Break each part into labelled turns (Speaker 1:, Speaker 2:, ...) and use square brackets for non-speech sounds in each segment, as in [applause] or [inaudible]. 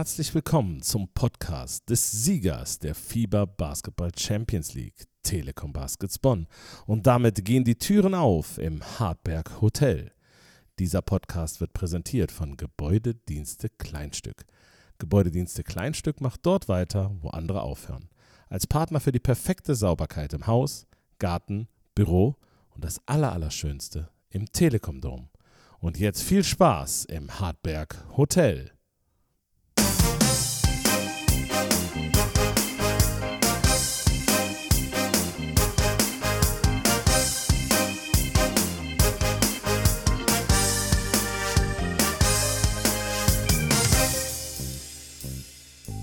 Speaker 1: herzlich willkommen zum Podcast des Siegers der FIBA Basketball Champions League, Telekom Baskets Bonn. Und damit gehen die Türen auf im Hartberg Hotel. Dieser Podcast wird präsentiert von Gebäudedienste Kleinstück. Gebäudedienste Kleinstück macht dort weiter, wo andere aufhören. Als Partner für die perfekte Sauberkeit im Haus, Garten, Büro und das Allerallerschönste im Telekom Dom. Und jetzt viel Spaß im Hartberg Hotel.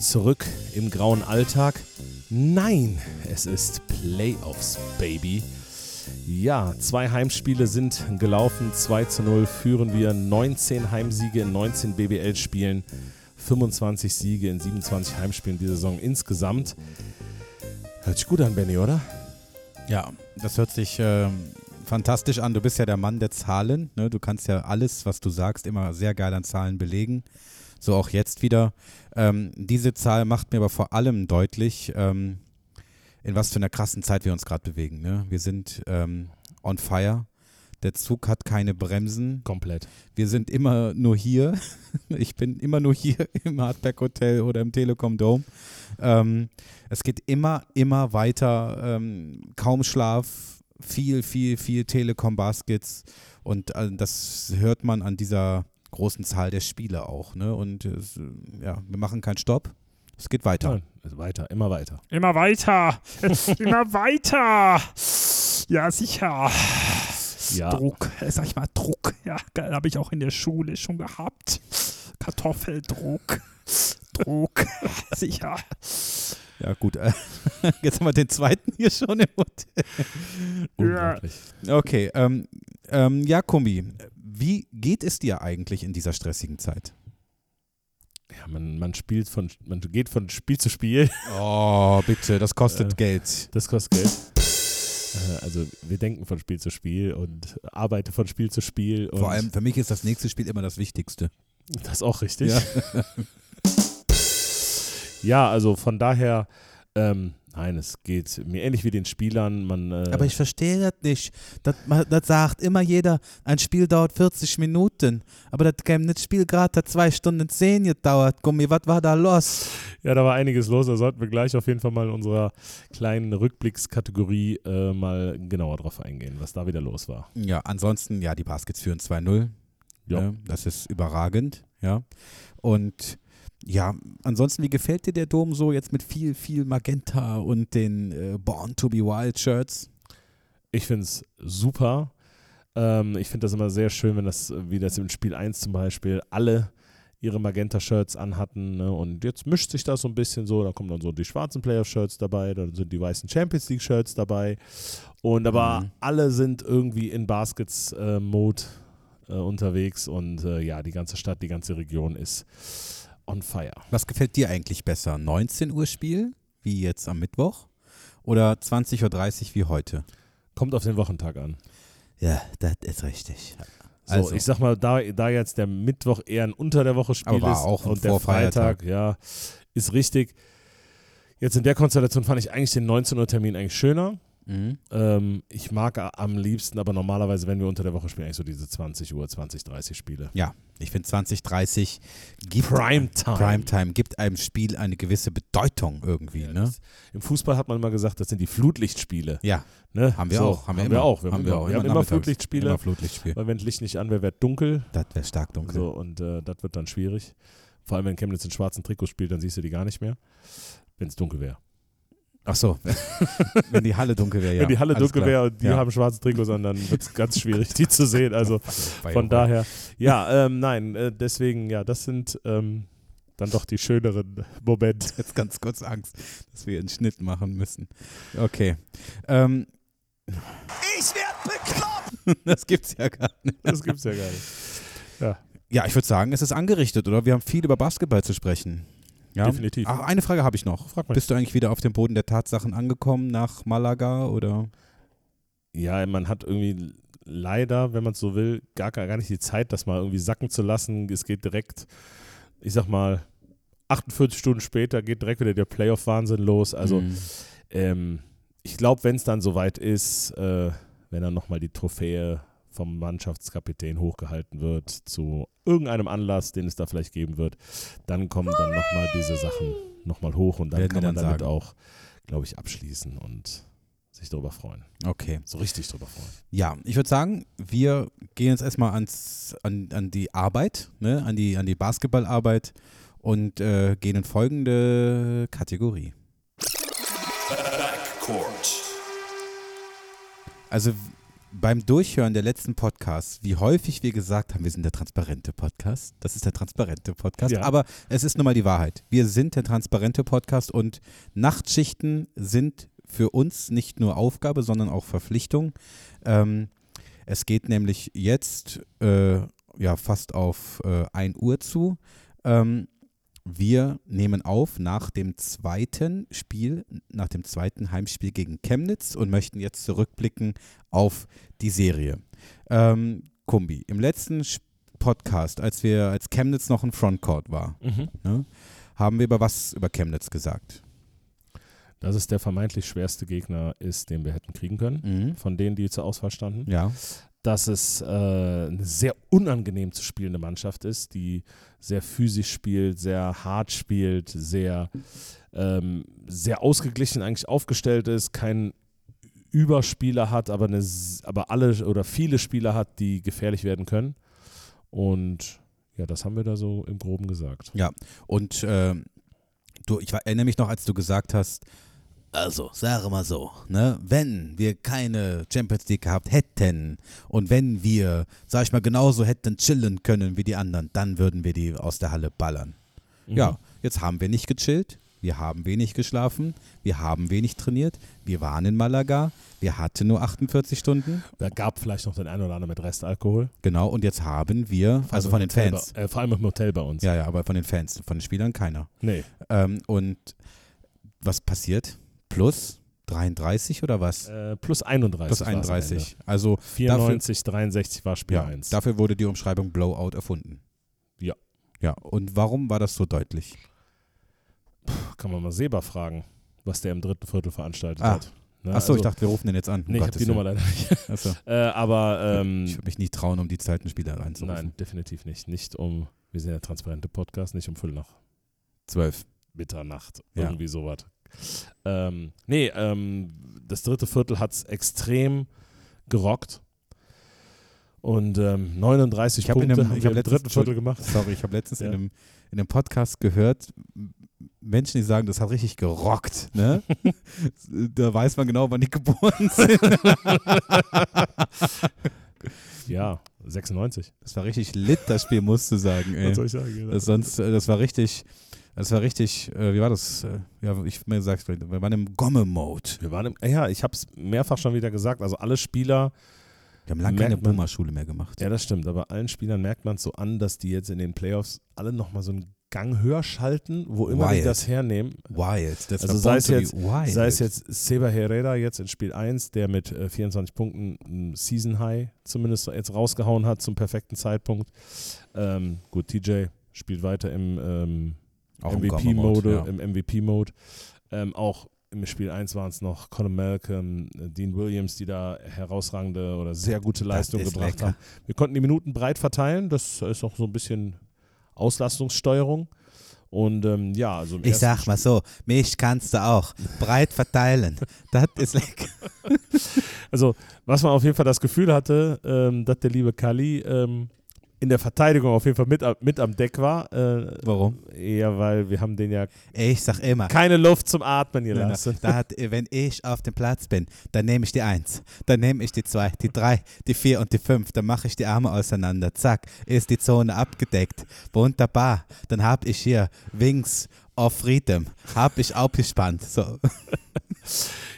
Speaker 1: Zurück im grauen Alltag? Nein, es ist Playoffs, Baby. Ja, zwei Heimspiele sind gelaufen. 2 zu 0 führen wir. 19 Heimsiege in 19 BBL-Spielen. 25 Siege in 27 Heimspielen diese Saison insgesamt. Hört sich gut an, Benny, oder?
Speaker 2: Ja, das hört sich äh, fantastisch an. Du bist ja der Mann der Zahlen. Ne? Du kannst ja alles, was du sagst, immer sehr geil an Zahlen belegen. So auch jetzt wieder. Ähm, diese Zahl macht mir aber vor allem deutlich, ähm, in was für einer krassen Zeit wir uns gerade bewegen. Ne? Wir sind ähm, on fire. Der Zug hat keine Bremsen.
Speaker 1: Komplett.
Speaker 2: Wir sind immer nur hier. [laughs] Ich bin immer nur hier [laughs] im Hardback Hotel oder im Telekom Dome. Ähm, es geht immer, immer weiter. Ähm, kaum Schlaf, viel, viel, viel Telekom Baskets. Und äh, das hört man an dieser großen Zahl der Spiele auch. Ne? Und äh, ja, wir machen keinen Stopp. Es geht weiter.
Speaker 1: Nein, also weiter, immer weiter.
Speaker 3: Immer weiter. [laughs] immer weiter. Ja, sicher.
Speaker 1: Ja.
Speaker 3: Druck, äh, sag ich mal, Druck. Ja, habe ich auch in der Schule schon gehabt. Kartoffeldruck. Druck. [laughs] sicher.
Speaker 2: Ja, gut. [laughs] Jetzt haben wir den zweiten hier schon im Hotel.
Speaker 1: Unglaublich.
Speaker 2: Okay, ähm, ähm, ja, Kumbi, wie geht es dir eigentlich in dieser stressigen Zeit?
Speaker 1: Ja, man, man spielt von, man geht von Spiel zu Spiel. [laughs]
Speaker 2: Oh, bitte, das kostet
Speaker 1: Äh,
Speaker 2: Geld.
Speaker 1: Das kostet Geld. Äh, Also wir denken von Spiel zu Spiel und arbeite von Spiel zu Spiel.
Speaker 2: Vor allem für mich ist das nächste Spiel immer das Wichtigste.
Speaker 1: Das ist auch richtig.
Speaker 2: Ja. [laughs]
Speaker 1: Ja, also von daher, ähm, nein, es geht mir ähnlich wie den Spielern. Man, äh,
Speaker 2: Aber ich verstehe das nicht. Das, das sagt immer jeder, ein Spiel dauert 40 Minuten. Aber das das Spiel gerade hat zwei Stunden zehn gedauert. Gummi, was war da los?
Speaker 1: ja, da war einiges los. Da sollten wir gleich auf jeden Fall mal in unserer kleinen Rückblickskategorie äh, mal genauer drauf eingehen, was da wieder los war.
Speaker 2: Ja, ansonsten, ja, die Baskets führen 2-0.
Speaker 1: Ja.
Speaker 2: Ne? Das ist überragend, ja. Und ja, ansonsten, wie gefällt dir der Dom so jetzt mit viel, viel Magenta und den äh, Born to be Wild Shirts?
Speaker 1: Ich finde es super. Ähm, ich finde das immer sehr schön, wenn das, äh, wie das im Spiel 1 zum Beispiel, alle ihre Magenta-Shirts anhatten. Ne? Und jetzt mischt sich das so ein bisschen so. Da kommen dann so die schwarzen Player-Shirts dabei, dann sind die weißen Champions League-Shirts dabei. Und aber
Speaker 2: Mhm.
Speaker 1: alle sind irgendwie in Baskets-Mode äh, unterwegs. Und äh, ja, die ganze Stadt, die ganze Region ist on fire.
Speaker 2: Was gefällt dir eigentlich besser? 19 Uhr Spiel, wie jetzt am Mittwoch? Oder 20.30 Uhr wie heute?
Speaker 1: Kommt auf den Wochentag an.
Speaker 2: Ja, das ist richtig.
Speaker 1: So,
Speaker 2: Also.
Speaker 1: ich sag mal, da, da jetzt der Mittwoch eher ein Unter der Woche Spiel
Speaker 2: Aber
Speaker 1: ist
Speaker 2: auch
Speaker 1: und der. Freitag, ja, ist richtig. Jetzt in der Konstellation fand ich eigentlich den 19 Uhr Termin eigentlich schöner.
Speaker 2: Mhm.
Speaker 1: Ähm, ich mag am liebsten, aber normalerweise, wenn wir unter der Woche spielen, eigentlich so diese 20 Uhr, 20, 30 Spiele.
Speaker 2: Ja, ich finde 2030 gibt
Speaker 1: Primetime.
Speaker 2: Primetime gibt einem Spiel eine gewisse Bedeutung irgendwie,
Speaker 1: Ja,
Speaker 2: ne?
Speaker 1: Im Fußball hat man immer gesagt, das sind die Flutlichtspiele.
Speaker 2: Ja,
Speaker 1: Ne?
Speaker 2: haben wir
Speaker 1: so,
Speaker 2: auch.
Speaker 1: Haben,
Speaker 2: wir,
Speaker 1: wir,
Speaker 2: immer.
Speaker 1: auch. Wir haben,
Speaker 2: haben wir
Speaker 1: immer,
Speaker 2: auch.
Speaker 1: wir haben immer. Flutlichtspiele,
Speaker 2: Immer Flutlichtspiel.
Speaker 1: weil wenn das Licht nicht an wäre, wird dunkel.
Speaker 2: Das wäre stark dunkel.
Speaker 1: So, und äh, das wird dann schwierig. Vor allem, wenn Chemnitz in schwarzen Trikots spielt, dann siehst du die gar nicht mehr, wenn es dunkel wäre.
Speaker 2: Ach so, [laughs] wenn die Halle dunkel wäre, ja.
Speaker 1: wenn die Halle
Speaker 2: alles
Speaker 1: dunkel wäre und die
Speaker 2: Ja.
Speaker 1: haben schwarze Trikots an, dann wird es ganz [laughs] schwierig, die zu sehen. Also [laughs] von daher, ja, ähm, nein, äh, deswegen, ja, das sind ähm, dann doch die schöneren Momente.
Speaker 2: Jetzt ganz kurz Angst, dass wir einen Schnitt machen müssen. Okay. Ähm,
Speaker 4: Ich werd bekloppt!
Speaker 2: das gibt's ja gar nicht.
Speaker 1: Das gibt's ja gar nicht.
Speaker 2: Ja, ich würde sagen, es ist angerichtet, oder? Wir haben viel über Basketball zu sprechen. Ja?
Speaker 1: Definitiv.
Speaker 2: Ach, eine Frage habe ich noch.
Speaker 1: Frag mal.
Speaker 2: Bist du eigentlich wieder auf dem Boden der Tatsachen angekommen nach Malaga oder?
Speaker 1: Ja, man hat irgendwie leider, wenn man es so will, gar, gar nicht die Zeit, das mal irgendwie sacken zu lassen. Es geht direkt, ich sag mal, 48 Stunden später geht direkt wieder der Playoff-Wahnsinn los. Also
Speaker 2: Mhm.
Speaker 1: ähm, ich glaube, wenn es dann soweit ist, äh, wenn dann nochmal die Trophäe vom Mannschaftskapitän hochgehalten wird zu irgendeinem Anlass, den es da vielleicht geben wird, dann kommen dann nochmal diese Sachen nochmal hoch und dann
Speaker 2: Werden
Speaker 1: kann man
Speaker 2: dann
Speaker 1: damit
Speaker 2: sagen.
Speaker 1: auch, glaube ich, abschließen und sich darüber freuen.
Speaker 2: Okay.
Speaker 1: So richtig drüber freuen.
Speaker 2: Ja, ich würde sagen, wir gehen jetzt erstmal ans, an, an die Arbeit, ne? an die, an die Basketballarbeit und äh, gehen in folgende Kategorie.
Speaker 4: Backcourt.
Speaker 2: Also beim Durchhören der letzten Podcasts, wie häufig wir gesagt haben, wir sind der transparente Podcast. Das ist der transparente Podcast.
Speaker 1: Ja.
Speaker 2: Aber es ist nun mal die Wahrheit. Wir sind der transparente Podcast und Nachtschichten sind für uns nicht nur Aufgabe, sondern auch Verpflichtung. Ähm, es geht nämlich jetzt äh, ja fast auf äh, 1 Uhr zu. Ähm, wir nehmen auf nach dem zweiten Spiel, nach dem zweiten Heimspiel gegen Chemnitz und möchten jetzt zurückblicken auf die Serie. Ähm, Kumbi, im letzten Podcast, als wir, als Chemnitz noch ein Frontcourt war, ne, haben wir über was über Chemnitz gesagt.
Speaker 1: Dass es der vermeintlich schwerste Gegner ist, den wir hätten kriegen können,
Speaker 2: Mhm.
Speaker 1: von denen, die zur Auswahl standen.
Speaker 2: Ja.
Speaker 1: Dass es äh, eine sehr unangenehm zu spielende Mannschaft ist, die sehr physisch spielt, sehr hart spielt, sehr, ähm, sehr ausgeglichen eigentlich aufgestellt ist, keinen Überspieler hat, aber, eine, aber alle oder viele Spieler hat, die gefährlich werden können. Und ja, das haben wir da so im Groben gesagt.
Speaker 2: Ja, und ähm, du, ich erinnere mich noch, als du gesagt hast, also, sage mal so, ne, wenn wir keine Champions League gehabt hätten und wenn wir, sag ich mal, genauso hätten chillen können wie die anderen, dann würden wir die aus der Halle ballern.
Speaker 1: Mhm.
Speaker 2: Ja, jetzt haben wir nicht gechillt, wir haben wenig geschlafen, wir haben wenig trainiert, wir waren in Malaga, wir hatten nur 48 Stunden,
Speaker 1: Da gab vielleicht noch den einen oder anderen mit Restalkohol.
Speaker 2: genau, und jetzt haben wir, also von den
Speaker 1: Hotel
Speaker 2: Fans,
Speaker 1: Bei, äh, vor allem im Hotel bei uns.
Speaker 2: ja, ja, aber von den Fans, von den Spielern keiner.
Speaker 1: Nee,
Speaker 2: Ähm, und was passiert? Plus 33 oder was?
Speaker 1: äh, plus 31.
Speaker 2: Plus
Speaker 1: war's am
Speaker 2: 31. Also
Speaker 1: Ende. 94, 63 war Spiel
Speaker 2: ja,
Speaker 1: 1.
Speaker 2: dafür wurde die Umschreibung Blowout erfunden.
Speaker 1: Ja.
Speaker 2: Ja, und warum war das so deutlich?
Speaker 1: Kann man mal Seba fragen, was der im dritten Viertel veranstaltet
Speaker 2: Ah.
Speaker 1: hat. Ne,
Speaker 2: Achso, ich
Speaker 1: also-
Speaker 2: dachte, wir rufen den jetzt an. Um
Speaker 1: Nee, ich habe die Nummer leider nicht.
Speaker 2: Achso. [laughs]
Speaker 1: Äh, aber ähm,
Speaker 2: Ich würde mich nicht trauen, um die Zeit Spieler reinzurufen.
Speaker 1: nein, definitiv nicht. Nicht um, wir sind ja transparente Podcast, nicht um Viertel nach
Speaker 2: Zwölf.
Speaker 1: Mitternacht.
Speaker 2: Ja.
Speaker 1: Irgendwie sowas. Ähm, nee, ähm, das dritte Viertel hat es extrem gerockt. Und ähm, 39
Speaker 2: Ich hab in
Speaker 1: Punkte
Speaker 2: dem-
Speaker 1: haben
Speaker 2: ich
Speaker 1: wir
Speaker 2: hab
Speaker 1: im
Speaker 2: letztens-
Speaker 1: dritten Viertel gemacht.
Speaker 2: Sorry, ich habe letztens
Speaker 1: Ja.
Speaker 2: in, einem, in einem Podcast gehört, Menschen, die sagen, das hat richtig gerockt. Ne? [laughs] da weiß man genau, wann die geboren sind. [laughs]
Speaker 1: Ja, 96.
Speaker 2: Das war richtig lit, das Spiel, musst du sagen. Ey.
Speaker 1: Was soll ich sagen?
Speaker 2: Das, sonst, äh, das war richtig, das war richtig, äh, wie war das? Äh, ja, ich mir gesagt, wir waren im Gomme-Mode.
Speaker 1: Wir waren im, ja, ich habe es mehrfach schon wieder gesagt. Also alle Spieler,
Speaker 2: Wir haben lange keine Boomer-Schule mehr gemacht.
Speaker 1: ja, das stimmt, aber allen Spielern merkt man es so an, dass die jetzt in den Playoffs alle nochmal so einen Gang höher schalten, wo immer die
Speaker 2: Wild.
Speaker 1: das hernehmen.
Speaker 2: Wild. Das
Speaker 1: Also sei es jetzt-
Speaker 2: wild.
Speaker 1: Sei es jetzt Seba Herrera jetzt in Spiel 1, der mit äh, 24 Punkten ein Season High zumindest jetzt rausgehauen hat zum perfekten Zeitpunkt. Ähm, gut, TJ spielt weiter im ähm,
Speaker 2: Auch im
Speaker 1: MVP-Mode,
Speaker 2: ja.
Speaker 1: im MVP-Mode. Ähm, auch im Spiel 1 waren es noch Conor Malcolm, äh, Dean Williams, die da herausragende oder sehr gute Leistung
Speaker 2: ist
Speaker 1: gebracht
Speaker 2: lecker.
Speaker 1: haben. Wir konnten die Minuten breit verteilen, das ist auch so ein bisschen Auslastungssteuerung. Und ähm, ja, also
Speaker 2: Ich sag mal so, mich kannst du auch breit verteilen. das ist lecker. [laughs]
Speaker 1: Also, was man auf jeden Fall das Gefühl hatte, ähm, dass der liebe Kali ähm, in der Verteidigung auf jeden Fall mit, mit am Deck war. Äh,
Speaker 2: Warum?
Speaker 1: eher, weil wir haben den ja
Speaker 2: Ich sag immer,
Speaker 1: keine Luft zum Atmen gelassen. [laughs]
Speaker 2: Da hat, wenn ich auf dem Platz bin, dann nehme ich die Eins, dann nehme ich die Zwei, die Drei, die Vier und die Fünf, dann mache ich die Arme auseinander, zack, ist die Zone abgedeckt, wunderbar, dann habe ich hier Wings of Freedom, habe ich aufgespannt, so. [laughs]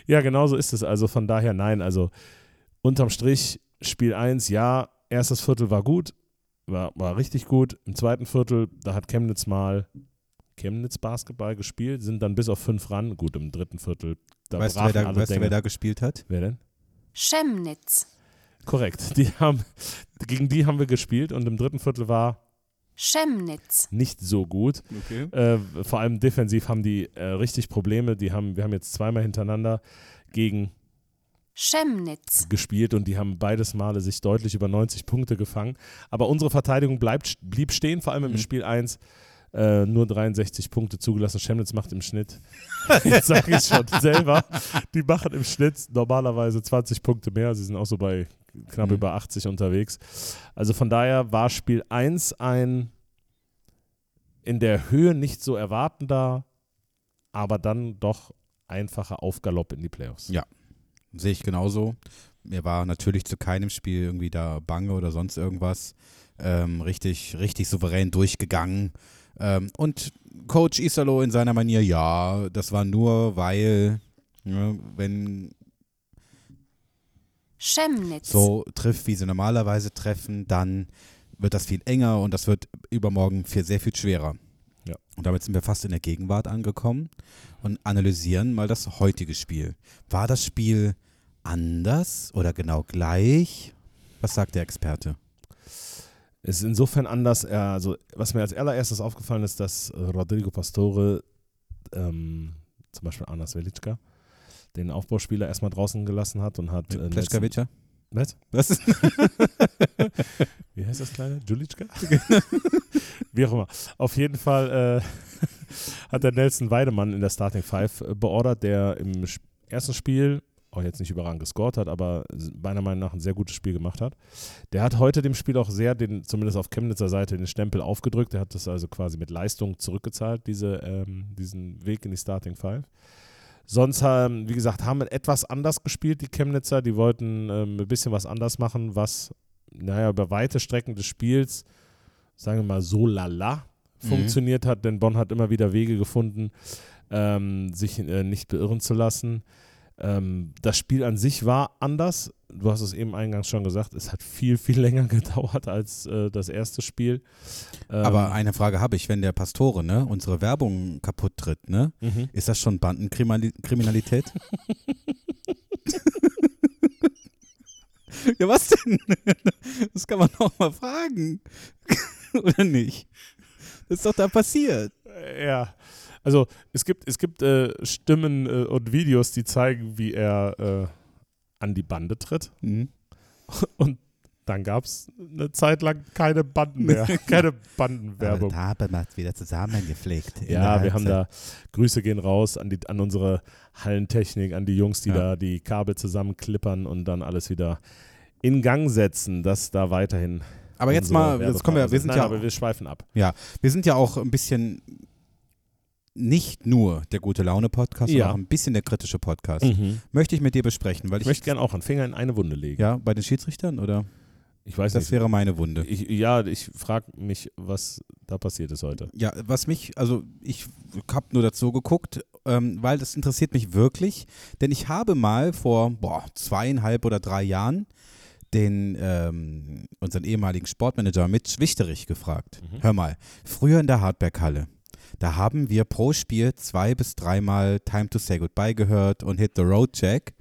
Speaker 1: Ja, genau so ist es. Also von daher nein. Also unterm Strich Spiel 1, ja, erstes Viertel war gut, war, war richtig gut. Im zweiten Viertel, da hat Chemnitz mal Chemnitz Basketball gespielt, sind dann bis auf fünf ran. Gut, im dritten Viertel, da
Speaker 2: weißt du, wer da,
Speaker 1: alle
Speaker 2: weißt du, wer da gespielt hat?
Speaker 1: wer denn?
Speaker 5: Chemnitz.
Speaker 1: Korrekt. Die haben, gegen die haben wir gespielt und im dritten Viertel war
Speaker 5: Chemnitz.
Speaker 1: nicht so gut.
Speaker 2: Okay.
Speaker 1: Äh, vor allem defensiv haben die äh, richtig Probleme. Die haben, wir haben jetzt zweimal hintereinander gegen
Speaker 5: Chemnitz.
Speaker 1: gespielt und die haben beides Male sich deutlich über 90 Punkte gefangen. Aber unsere Verteidigung bleibt, blieb stehen, vor allem im
Speaker 2: Mhm.
Speaker 1: Spiel 1. Äh, nur 63 Punkte zugelassen. Chemnitz macht im Schnitt, jetzt [laughs] sage [laughs] ich schon selber, die machen im Schnitt normalerweise 20 Punkte mehr. Sie sind auch so bei knapp
Speaker 2: Mhm.
Speaker 1: über 80 unterwegs. Also von daher war Spiel 1 ein in der Höhe nicht so erwartender, aber dann doch einfacher Aufgalopp in die Playoffs.
Speaker 2: Ja. Sehe ich genauso. Mir war natürlich zu keinem Spiel irgendwie da Bange oder sonst irgendwas. Ähm, richtig, richtig souverän durchgegangen. Ähm, und Coach Isalo in seiner Manier, ja, das war nur, weil, ja, wenn
Speaker 5: Chemnitz.
Speaker 2: so trifft, wie sie normalerweise treffen, dann wird das viel enger und das wird übermorgen viel, sehr viel schwerer.
Speaker 1: Ja.
Speaker 2: Und damit sind wir fast in der Gegenwart angekommen und analysieren mal das heutige Spiel. War das Spiel anders oder genau gleich? Was sagt der Experte?
Speaker 1: Es ist insofern anders, äh, also was mir als allererstes aufgefallen ist, dass äh, Rodrigo Pastore ähm, zum Beispiel Anas Velicka den Aufbauspieler erstmal draußen gelassen hat und hat äh,
Speaker 2: Pleschkowitscher?
Speaker 1: Was?
Speaker 2: Was? [laughs]
Speaker 1: Wie heißt das kleine? Julitschka? [laughs] Wie auch immer. Auf jeden Fall äh, [laughs] hat der Nelson Weidemann in der Starting Five äh, beordert, der im ersten Spiel auch jetzt nicht überragend gescored hat, aber meiner Meinung nach ein sehr gutes Spiel gemacht hat. Der hat heute dem Spiel auch sehr, den, zumindest auf Chemnitzer Seite, den Stempel aufgedrückt. Der hat das also quasi mit Leistung zurückgezahlt, diese, ähm, diesen Weg in die Starting Five. Sonst, ähm, wie gesagt, haben wir etwas anders gespielt, die Chemnitzer. Die wollten ähm, ein bisschen was anders machen, was, naja, über weite Strecken des Spiels, sagen wir mal, so lala
Speaker 2: Mhm.
Speaker 1: funktioniert hat, denn Bonn hat immer wieder Wege gefunden, ähm, sich äh, nicht beirren zu lassen. Ähm, das Spiel an sich war anders. Du hast es eben eingangs schon gesagt, es hat viel, viel [laughs] länger gedauert als äh, das erste Spiel. Ähm,
Speaker 2: Aber eine Frage habe ich, wenn der Pastore, ne, unsere Werbung kaputt tritt, ne?
Speaker 1: mhm.
Speaker 2: Ist das schon Bandenkriminalität? [laughs] ja, was denn? Das kann man doch mal fragen. [laughs] Oder nicht? Das ist doch da passiert.
Speaker 1: Ja, also es gibt, es gibt äh, Stimmen äh, und Videos, die zeigen, wie er äh, an die Bande tritt.
Speaker 2: Mhm. [laughs]
Speaker 1: Und dann gab es eine Zeit lang keine Banden mehr, [laughs] keine Bandenwerbung.
Speaker 2: Aber da haben wir wieder zusammengepflegt.
Speaker 1: Ja, wir haben da Grüße gehen raus an, die, an unsere Hallentechnik, an die Jungs, die
Speaker 2: Ja.
Speaker 1: da die Kabel zusammenklippern und dann alles wieder in Gang setzen, dass da weiterhin.
Speaker 2: Aber jetzt mal, jetzt kommen wir, wir sind
Speaker 1: Nein,
Speaker 2: ja,
Speaker 1: aber wir schweifen ab.
Speaker 2: wir sind ja auch ein bisschen nicht nur der gute Laune Podcast,
Speaker 1: Ja.
Speaker 2: sondern auch ein bisschen der kritische Podcast. Möchte ich mit dir besprechen, weil
Speaker 1: Ich
Speaker 2: ich,
Speaker 1: möchte gerne auch einen Finger in eine Wunde legen.
Speaker 2: ja, bei den Schiedsrichtern oder?
Speaker 1: Ich weiß
Speaker 2: Das
Speaker 1: nicht.
Speaker 2: wäre meine Wunde.
Speaker 1: Ich, ja, ich frage mich, was da passiert ist heute.
Speaker 2: Ja, was mich, also ich habe nur dazu geguckt, ähm, weil das interessiert mich wirklich, denn ich habe mal vor boah, zweieinhalb oder drei Jahren den ähm, unseren ehemaligen Sportmanager Mitch Wichterich gefragt.
Speaker 1: Mhm.
Speaker 2: Hör mal, früher in der Hardback-Halle, da haben wir pro Spiel zwei bis dreimal Time to Say Goodbye gehört und Hit the Road Jack.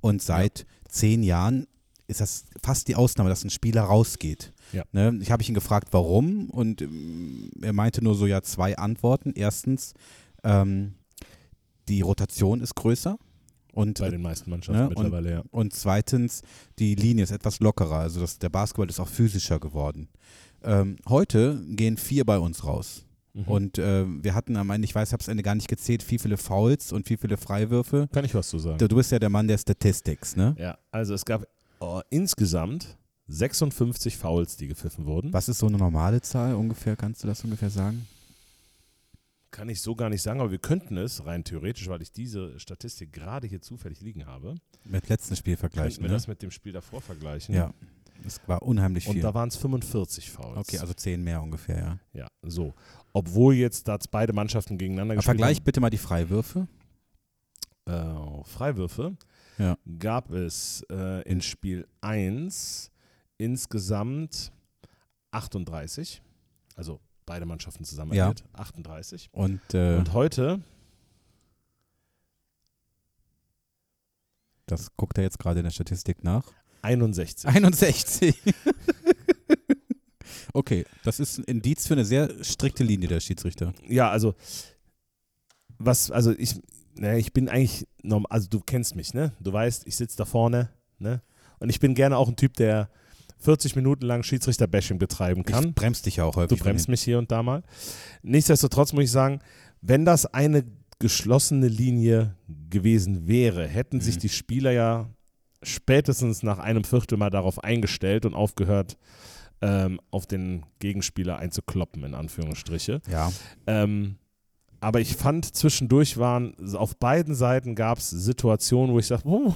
Speaker 2: Und seit zehn Jahren ist das fast die Ausnahme, dass ein Spieler rausgeht.
Speaker 1: Ja.
Speaker 2: Ne? Ich habe ihn gefragt, warum, und ähm, er meinte nur so ja zwei Antworten. Erstens, ähm, die Rotation ist größer. Und,
Speaker 1: Bei den meisten Mannschaften
Speaker 2: Ne, und-
Speaker 1: mittlerweile, ja.
Speaker 2: und zweitens, die Linie ist etwas lockerer. Also das, der Basketball ist auch physischer geworden. Ähm, heute gehen vier bei uns raus.
Speaker 1: Mhm.
Speaker 2: Und äh, wir hatten am Ende, ich weiß, ich habe es Ende gar nicht gezählt, wie viele Fouls und wie viele Freiwürfe.
Speaker 1: Kann ich was zu sagen?
Speaker 2: Du, du bist ja der Mann der Statistics, ne?
Speaker 1: Ja, also es gab oh, insgesamt 56 Fouls, die gepfiffen wurden.
Speaker 2: Was ist so eine normale Zahl ungefähr? Kannst du das ungefähr sagen?
Speaker 1: Kann ich so gar nicht sagen, aber wir könnten es rein theoretisch, weil ich diese Statistik gerade hier zufällig liegen habe,
Speaker 2: Mit letzten Spiel
Speaker 1: könnten
Speaker 2: vergleichen.
Speaker 1: wir
Speaker 2: Ne?
Speaker 1: das mit dem Spiel davor vergleichen.
Speaker 2: Ja, das war unheimlich
Speaker 1: Und
Speaker 2: viel.
Speaker 1: da waren es 45 Fouls.
Speaker 2: Okay, also zehn mehr ungefähr, ja.
Speaker 1: Ja, so. Obwohl jetzt da beide Mannschaften gegeneinander
Speaker 2: Aber
Speaker 1: gespielt
Speaker 2: vergleich bitte mal die Freiwürfe.
Speaker 1: haben. Äh, Freiwürfe
Speaker 2: Ja.
Speaker 1: gab es äh, in Spiel 1 insgesamt 38. Also beide Mannschaften zusammen
Speaker 2: Ja.
Speaker 1: addiert, 38.
Speaker 2: Und, äh,
Speaker 1: Und heute
Speaker 2: das guckt er jetzt gerade in der Statistik nach.
Speaker 1: 61.
Speaker 2: 61. [laughs] Okay, das ist ein Indiz für eine sehr strikte Linie der Schiedsrichter.
Speaker 1: Ja, also was, also ich, ne, ich bin eigentlich, norm- also du kennst mich, ne? Du weißt, ich sitze da vorne, ne? Und ich bin gerne auch ein Typ, der 40 Minuten lang Schiedsrichter-Bashing betreiben kann.
Speaker 2: Ich bremst dich ja auch
Speaker 1: Du
Speaker 2: häufig. von
Speaker 1: bremst mich hier und da mal. Nichtsdestotrotz muss ich sagen, wenn das eine geschlossene Linie gewesen wäre, hätten sich
Speaker 2: Mhm.
Speaker 1: die Spieler ja spätestens nach einem Viertel mal darauf eingestellt und aufgehört, ähm, auf den Gegenspieler einzukloppen, in Anführungsstriche.
Speaker 2: Ja,
Speaker 1: Ähm, aber ich fand, zwischendurch waren, auf beiden Seiten gab es Situationen, wo ich sage, oh,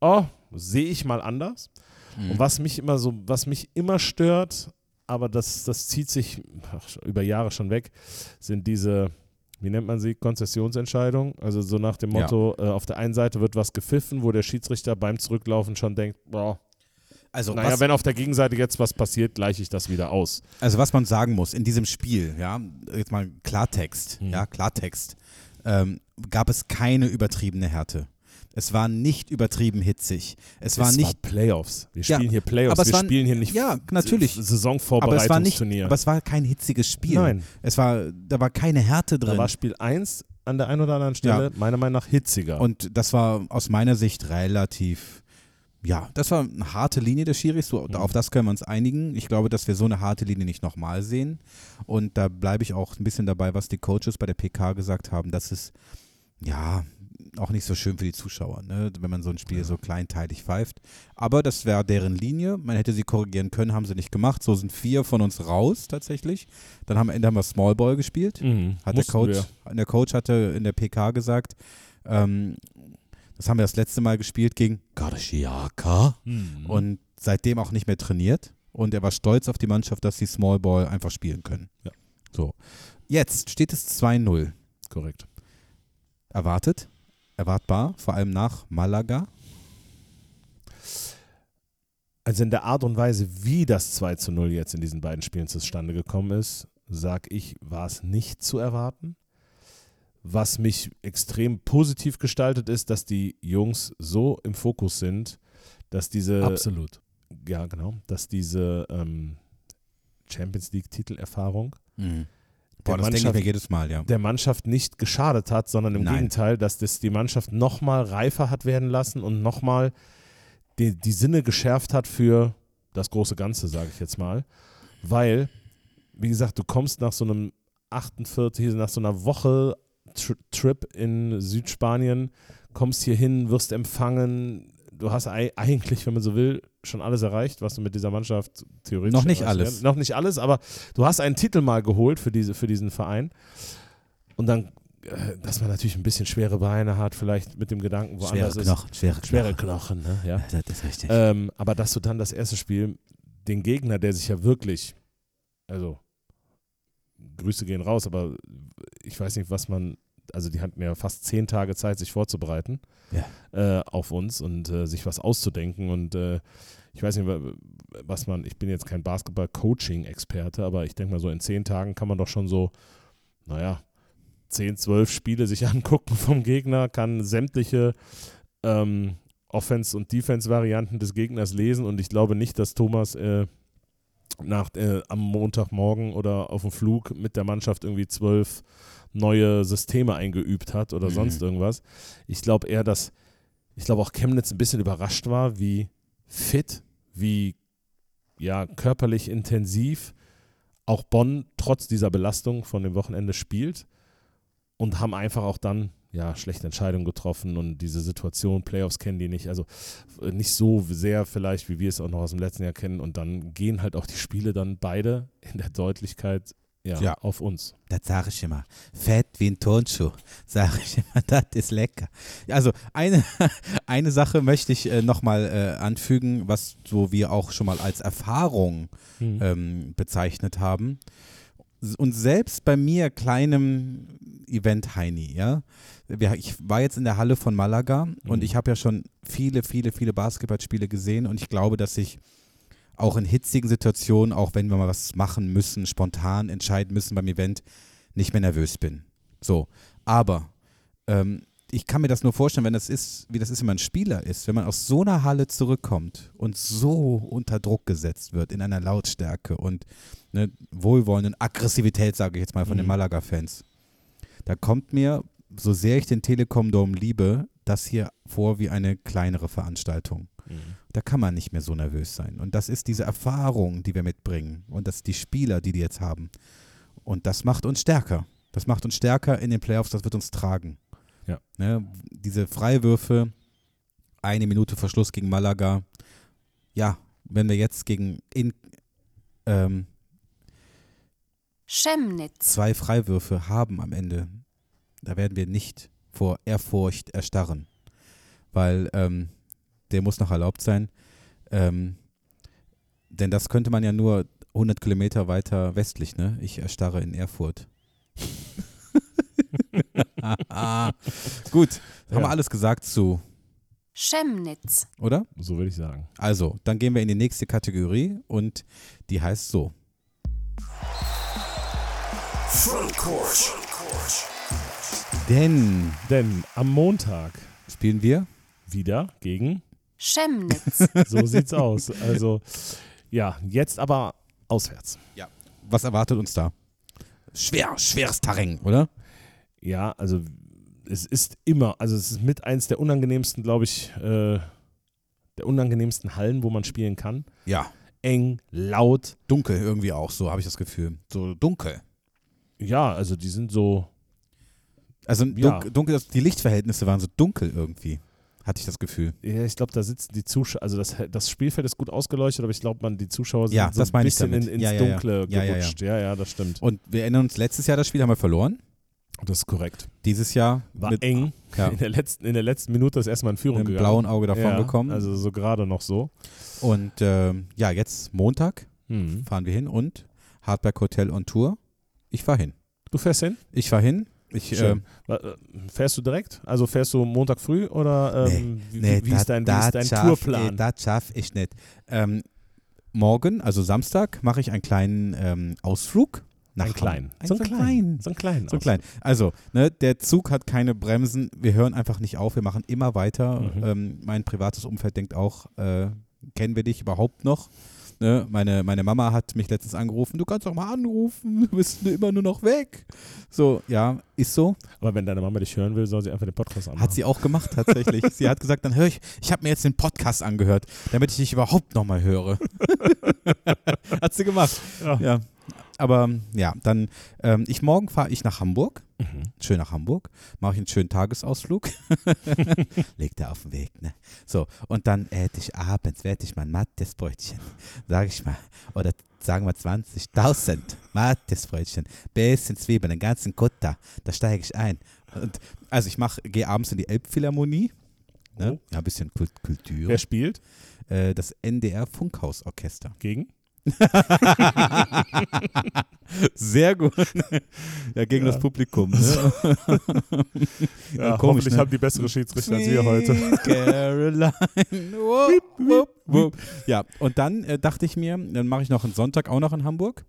Speaker 1: oh sehe ich mal anders.
Speaker 2: Mhm.
Speaker 1: Und was mich immer so, was mich immer stört, aber das, das zieht sich ach, über Jahre schon weg, sind diese, wie nennt man sie, Konzessionsentscheidungen. Also so nach dem
Speaker 2: Ja.
Speaker 1: Motto, äh, auf der einen Seite wird was gepfiffen, wo der Schiedsrichter beim Zurücklaufen schon denkt, boah,
Speaker 2: also,
Speaker 1: naja,
Speaker 2: was,
Speaker 1: wenn auf der Gegenseite jetzt was passiert, gleiche ich das wieder aus.
Speaker 2: also was man sagen muss, in diesem Spiel, ja, jetzt mal Klartext,
Speaker 1: Mhm.
Speaker 2: ja, Klartext, ähm, gab es keine übertriebene Härte. Es war nicht übertrieben hitzig. Es war
Speaker 1: es
Speaker 2: nicht
Speaker 1: war Playoffs. Wir
Speaker 2: Ja,
Speaker 1: spielen hier Playoffs.
Speaker 2: aber es
Speaker 1: Wir
Speaker 2: waren-
Speaker 1: spielen hier nicht
Speaker 2: ja, natürlich. aber es war
Speaker 1: Saisonvorbereitungsturnier.
Speaker 2: aber es war kein hitziges Spiel.
Speaker 1: Nein,
Speaker 2: Es war, da war keine Härte
Speaker 1: da
Speaker 2: drin.
Speaker 1: war Spiel 1 an der einen oder anderen Stelle meiner Meinung nach hitziger.
Speaker 2: Und das war aus meiner Sicht relativ, ja, das war eine harte Linie des Schiris. So,
Speaker 1: Mhm.
Speaker 2: Auf das können wir uns einigen. Ich glaube, dass wir so eine harte Linie nicht nochmal sehen. Und da bleibe ich auch ein bisschen dabei, was die Coaches bei der PK gesagt haben. Das ist, ja, auch nicht so schön für die Zuschauer, ne? wenn man so ein Spiel so kleinteilig pfeift. Aber das wäre deren Linie. Man hätte sie korrigieren können, haben sie nicht gemacht. So sind vier von uns raus tatsächlich. Dann haben am Ende haben wir Small Ball gespielt.
Speaker 1: Mhm,
Speaker 2: Hat der Coach,
Speaker 1: wir.
Speaker 2: der Coach hatte in der PK gesagt, ähm, das haben wir das letzte Mal gespielt gegen Garciaka
Speaker 1: Mhm.
Speaker 2: und seitdem auch nicht mehr trainiert. Und er war stolz auf die Mannschaft, dass sie Small Ball einfach spielen können.
Speaker 1: Ja.
Speaker 2: So. Jetzt steht es 2-0.
Speaker 1: Korrekt.
Speaker 2: Erwartet, erwartbar, vor allem nach Malaga.
Speaker 1: Also in der Art und Weise, wie das 2 zu 0 jetzt in diesen beiden Spielen zustande gekommen ist, sag ich, war es nicht zu erwarten. Was mich extrem positiv gestaltet ist, dass die Jungs so im Fokus sind, dass diese
Speaker 3: Absolut.
Speaker 1: ja genau, dass diese ähm, Champions League Titelerfahrung
Speaker 2: Boah, das denke ich
Speaker 1: Mannschaft-
Speaker 2: mir jedes Mal, ja.
Speaker 1: der Mannschaft nicht geschadet hat, sondern im
Speaker 2: Nein.
Speaker 1: Gegenteil, dass das die Mannschaft nochmal reifer hat werden lassen und nochmal die, die Sinne geschärft hat für das große Ganze, sage ich jetzt mal. Weil, wie gesagt, du kommst nach so einem 48, nach so einer Woche Tri Trip in Südspanien, kommst hier hin, wirst empfangen. Du hast ei- eigentlich, wenn man so will, schon alles erreicht, was du mit dieser Mannschaft theoretisch
Speaker 2: Noch nicht alles.
Speaker 1: Noch nicht alles, aber du hast einen Titel mal geholt für, diese, für diesen Verein. Und dann, äh, dass man natürlich ein bisschen schwere Beine hat, vielleicht mit dem Gedanken
Speaker 2: Schwere
Speaker 1: woanders ist.
Speaker 2: Knochen, schwere
Speaker 1: Schwere
Speaker 2: Knochen.
Speaker 1: Knochen, ne? ja.
Speaker 2: Das ist richtig.
Speaker 1: Ähm, aber dass du dann das erste Spiel, den Gegner, der sich ja wirklich, also Grüße gehen raus, aber ich weiß nicht, was man, also die hatten ja fast zehn Tage Zeit, sich vorzubereiten äh, auf uns und äh, sich was auszudenken und äh, ich weiß nicht, wa- was man, ich bin jetzt kein Basketball-Coaching-Experte, aber ich denke mal so in zehn Tagen kann man doch schon so, naja, zehn, zwölf Spiele sich [laughs] angucken vom Gegner, kann sämtliche ähm, Offense- und Defense-Varianten des Gegners lesen und ich glaube nicht, dass Thomas äh, nach, äh, am Montagmorgen oder auf dem Flug mit der Mannschaft irgendwie zwölf neue Systeme eingeübt hat oder
Speaker 2: Mhm.
Speaker 1: sonst irgendwas. Ich glaube eher, dass, ich glaube auch Chemnitz ein bisschen überrascht war, wie fit, wie ja, körperlich intensiv auch Bonn trotz dieser Belastung von dem Wochenende spielt und haben einfach auch dann ja, schlechte Entscheidungen getroffen und diese Situation, Playoffs kennen die nicht, also nicht so sehr vielleicht, wie wir es auch noch aus dem letzten Jahr kennen und dann gehen halt auch die Spiele dann beide in der Deutlichkeit ja,
Speaker 2: Ja.
Speaker 1: auf uns.
Speaker 2: Das sage ich immer. Fett wie ein Turnschuh. [laughs] Sage ich immer, [laughs] das ist lecker. Also eine, [laughs] eine Sache möchte ich äh, nochmal äh, anfügen, was so wir auch schon mal als Erfahrung ähm, bezeichnet haben. Und selbst bei mir, kleinem Event Heini, ja, ich war jetzt in der Halle von Malaga und
Speaker 1: Mhm.
Speaker 2: ich habe ja schon viele, viele, viele Basketballspiele gesehen und ich glaube, dass ich auch in hitzigen Situationen, auch wenn wir mal was machen müssen, spontan entscheiden müssen beim Event, nicht mehr nervös bin. So, aber ähm, ich kann mir das nur vorstellen, wenn das ist, wie das ist, wenn man Spieler ist, wenn man aus so einer Halle zurückkommt und so unter Druck gesetzt wird in einer Lautstärke und ne, wohlwollenden Aggressivität, sage ich jetzt mal, von den
Speaker 1: Mhm.
Speaker 2: Malaga-Fans. Da kommt mir, so sehr ich den Telekom Dome liebe, das hier vor wie eine kleinere Veranstaltung.
Speaker 1: Mhm.
Speaker 2: Da kann man nicht mehr so nervös sein. Und das ist diese Erfahrung, die wir mitbringen. Und das sind die Spieler, die die jetzt haben. Und das macht uns stärker. Das macht uns stärker in den Playoffs, das wird uns tragen.
Speaker 1: Ja.
Speaker 2: Ne, diese Freiwürfe, eine Minute Verschluss gegen Malaga. Ja, wenn wir jetzt gegen in, ähm,
Speaker 5: Chemnitz.
Speaker 2: zwei Freiwürfe haben am Ende, da werden wir nicht vor Ehrfurcht erstarren. Weil ähm, der muss noch erlaubt sein. Ähm, denn das könnte man ja nur 100 Kilometer weiter westlich, ne? Ich erstarre in Erfurt. [laughs] Gut, haben
Speaker 1: Ja.
Speaker 2: wir alles gesagt zu,
Speaker 5: Chemnitz.
Speaker 2: oder?
Speaker 1: So würde ich sagen.
Speaker 2: Also, dann gehen wir in die nächste Kategorie und die heißt so.
Speaker 4: Frontcourt.
Speaker 2: Denn
Speaker 1: Denn am Montag
Speaker 2: spielen wir
Speaker 1: wieder gegen.
Speaker 5: Chemnitz. [laughs]
Speaker 1: So sieht's aus. Also, ja, jetzt aber auswärts.
Speaker 2: was erwartet uns da? Schwer, schweres Terrain, oder?
Speaker 1: Ja, also es ist immer, also es ist mit eins der unangenehmsten, glaube ich, äh, der unangenehmsten Hallen, wo man spielen kann.
Speaker 2: Ja.
Speaker 1: Eng, laut.
Speaker 2: Dunkel irgendwie auch, so habe ich das Gefühl. So dunkel.
Speaker 1: Ja, also die sind so,
Speaker 2: Also
Speaker 1: Ja.
Speaker 2: dunkel, dunkel, die Lichtverhältnisse waren so dunkel irgendwie, hatte ich das Gefühl.
Speaker 1: ja, ich glaube, da sitzen die Zuschauer, also das, das Spielfeld ist gut ausgeleuchtet, aber ich glaube, man, die Zuschauer sind
Speaker 2: Ja,
Speaker 1: so ein bisschen in, ins
Speaker 2: Ja.
Speaker 1: Dunkle
Speaker 2: Ja, ja, ja.
Speaker 1: gerutscht. Ja, ja, das stimmt.
Speaker 2: Und wir erinnern uns, letztes Jahr das Spiel haben wir verloren.
Speaker 1: Das ist korrekt.
Speaker 2: Dieses Jahr
Speaker 1: War
Speaker 2: mit
Speaker 1: eng. In, der letzten, in der letzten Minute ist erstmal in Führung
Speaker 2: einem
Speaker 1: gegangen.
Speaker 2: blauen Auge davon gekommen.
Speaker 1: Also so gerade noch so.
Speaker 2: Und ähm, ja, jetzt Montag
Speaker 1: Mhm.
Speaker 2: fahren wir hin und Hardback Hotel on Tour. Ich fahre hin.
Speaker 1: Du fährst hin?
Speaker 2: Ich fahre hin. Ich, ähm,
Speaker 1: äh, Fährst du direkt? Also fährst du Montag früh oder ähm, wie,
Speaker 2: Nee,
Speaker 1: wie, wie ist dein, wie ist dein
Speaker 2: schaff,
Speaker 1: Tourplan?
Speaker 2: Äh, das schaffe ich nicht. Ähm, morgen, also Samstag, mache ich einen kleinen ähm, Ausflug. Nach
Speaker 1: Ein.
Speaker 2: Hamburg. Ein
Speaker 1: So
Speaker 2: kleinen.
Speaker 1: kleinen. So einen kleinen.
Speaker 2: So
Speaker 1: Aus-
Speaker 2: klein. Also, ne, der Zug hat keine Bremsen. Wir hören einfach nicht auf. Wir machen immer weiter.
Speaker 1: Mhm.
Speaker 2: Ähm, mein privates Umfeld denkt auch, äh, kennen wir dich überhaupt noch? Ne, meine, meine Mama hat mich letztens angerufen. Du kannst doch mal anrufen. Du bist immer nur noch weg. So, ja, ist so.
Speaker 1: Aber wenn deine Mama dich hören will, soll sie einfach den Podcast anmachen.
Speaker 2: Hat sie auch gemacht tatsächlich. sie hat gesagt, dann höre ich, ich habe mir jetzt den Podcast angehört, damit ich dich überhaupt nochmal höre. [laughs] hat sie gemacht.
Speaker 1: Ja.
Speaker 2: Ja. Aber ja, dann, ähm, ich morgen fahre ich nach Hamburg.
Speaker 1: Mhm.
Speaker 2: Schön nach Hamburg. Mache ich einen schönen Tagesausflug. [laughs] Legt er auf den Weg, ne? So, und dann hätte ich abends, werde ich mein mattes Brötchen, sage ich mal, oder sagen wir 20.000 mattes Brötchen, bisschen Zwiebeln, den ganzen Kutter, da steige ich ein. Und, also ich mache, gehe abends in die Elbphilharmonie, ne?
Speaker 1: Oh.
Speaker 2: ja, ein bisschen Kult Kultur,
Speaker 1: Wer spielt?
Speaker 2: äh, das NDR Funkhausorchester.
Speaker 1: Gegen?
Speaker 2: Sehr gut. ja, gegen
Speaker 1: Ja.
Speaker 2: das Publikum. Ne?
Speaker 1: Ja,
Speaker 2: komisch,
Speaker 1: hoffentlich
Speaker 2: ne?
Speaker 1: haben die bessere Schiedsrichter als wir heute.
Speaker 2: Caroline. [laughs] Wupp, wupp, wupp. Ja, und dann äh, dachte ich mir, dann mache ich noch einen Sonntag auch noch in Hamburg.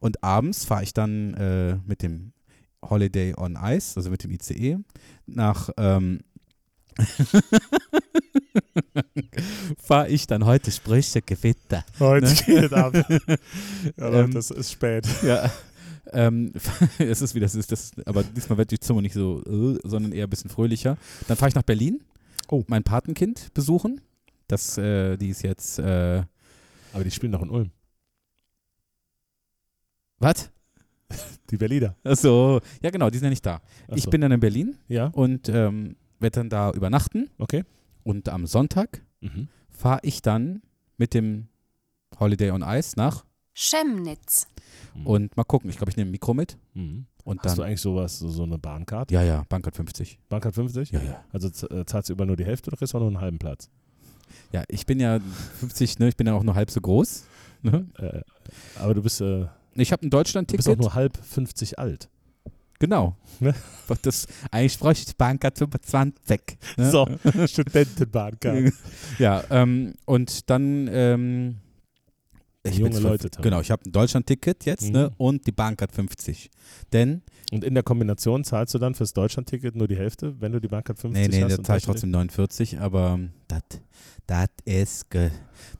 Speaker 2: Und abends fahre ich dann äh, mit dem Holiday on Ice, also mit dem ICE, nach. Ähm, [laughs] [laughs] fahre ich dann heute Sprüche Gewitter.
Speaker 1: Heute geht ab. [laughs] Ja, Leute,
Speaker 2: Ähm,
Speaker 1: das ist spät.
Speaker 2: Ja. Ähm, [laughs] es ist wie das ist, das, aber diesmal wird die Zunge nicht so, äh, sondern eher ein bisschen fröhlicher. Dann fahre ich nach Berlin,
Speaker 1: Oh.
Speaker 2: mein Patenkind besuchen. Das, äh, die ist jetzt, äh,
Speaker 1: Aber die spielen noch in Ulm.
Speaker 2: was?
Speaker 1: Die Berliner.
Speaker 2: Achso, ja genau, die sind ja nicht da.
Speaker 1: Ach
Speaker 2: Ich
Speaker 1: so.
Speaker 2: bin dann in Berlin
Speaker 1: Ja,
Speaker 2: und ähm, werde dann da übernachten.
Speaker 1: okay.
Speaker 2: Und am Sonntag
Speaker 1: Mhm.
Speaker 2: fahre ich dann mit dem Holiday on Ice nach
Speaker 5: Chemnitz.
Speaker 1: Mhm.
Speaker 2: und mal gucken. Ich glaube, ich nehme ein Mikro mit
Speaker 1: Mhm.
Speaker 2: und
Speaker 1: Hast du
Speaker 2: dann.
Speaker 1: eigentlich sowas, so, so eine Bahncard?
Speaker 2: Ja, ja, Bankert 50.
Speaker 1: Bahncard 50?
Speaker 2: Ja, ja.
Speaker 1: Also äh, zahlst du über nur die Hälfte oder kriegst du auch nur einen halben Platz?
Speaker 2: Ja, ich bin ja 50, ne? Ich bin ja auch nur halb so groß. Ne?
Speaker 1: Äh, aber du bist, äh,
Speaker 2: Ich habe ein
Speaker 1: du
Speaker 2: Deutschland-Ticket.
Speaker 1: bist auch nur halb 50 alt.
Speaker 2: Genau.
Speaker 1: Ne?
Speaker 2: Das, eigentlich bräuchte ich Bankert 25. Ne?
Speaker 1: So, [laughs] Studentenbahncard. [laughs]
Speaker 2: Ja, ähm, und dann ähm, Ich
Speaker 1: Junge Leute
Speaker 2: für- Genau, ich habe ein Deutschland-Ticket jetzt
Speaker 1: Mhm.
Speaker 2: ne, und die Bahncard 50. Denn,
Speaker 1: Und in der Kombination zahlst du dann fürs Deutschlandticket nur die Hälfte, wenn du die Bahncard 50
Speaker 2: nee, nee,
Speaker 1: hast?
Speaker 2: da
Speaker 1: und
Speaker 2: zahle ich trotzdem 49, aber das das ist ge,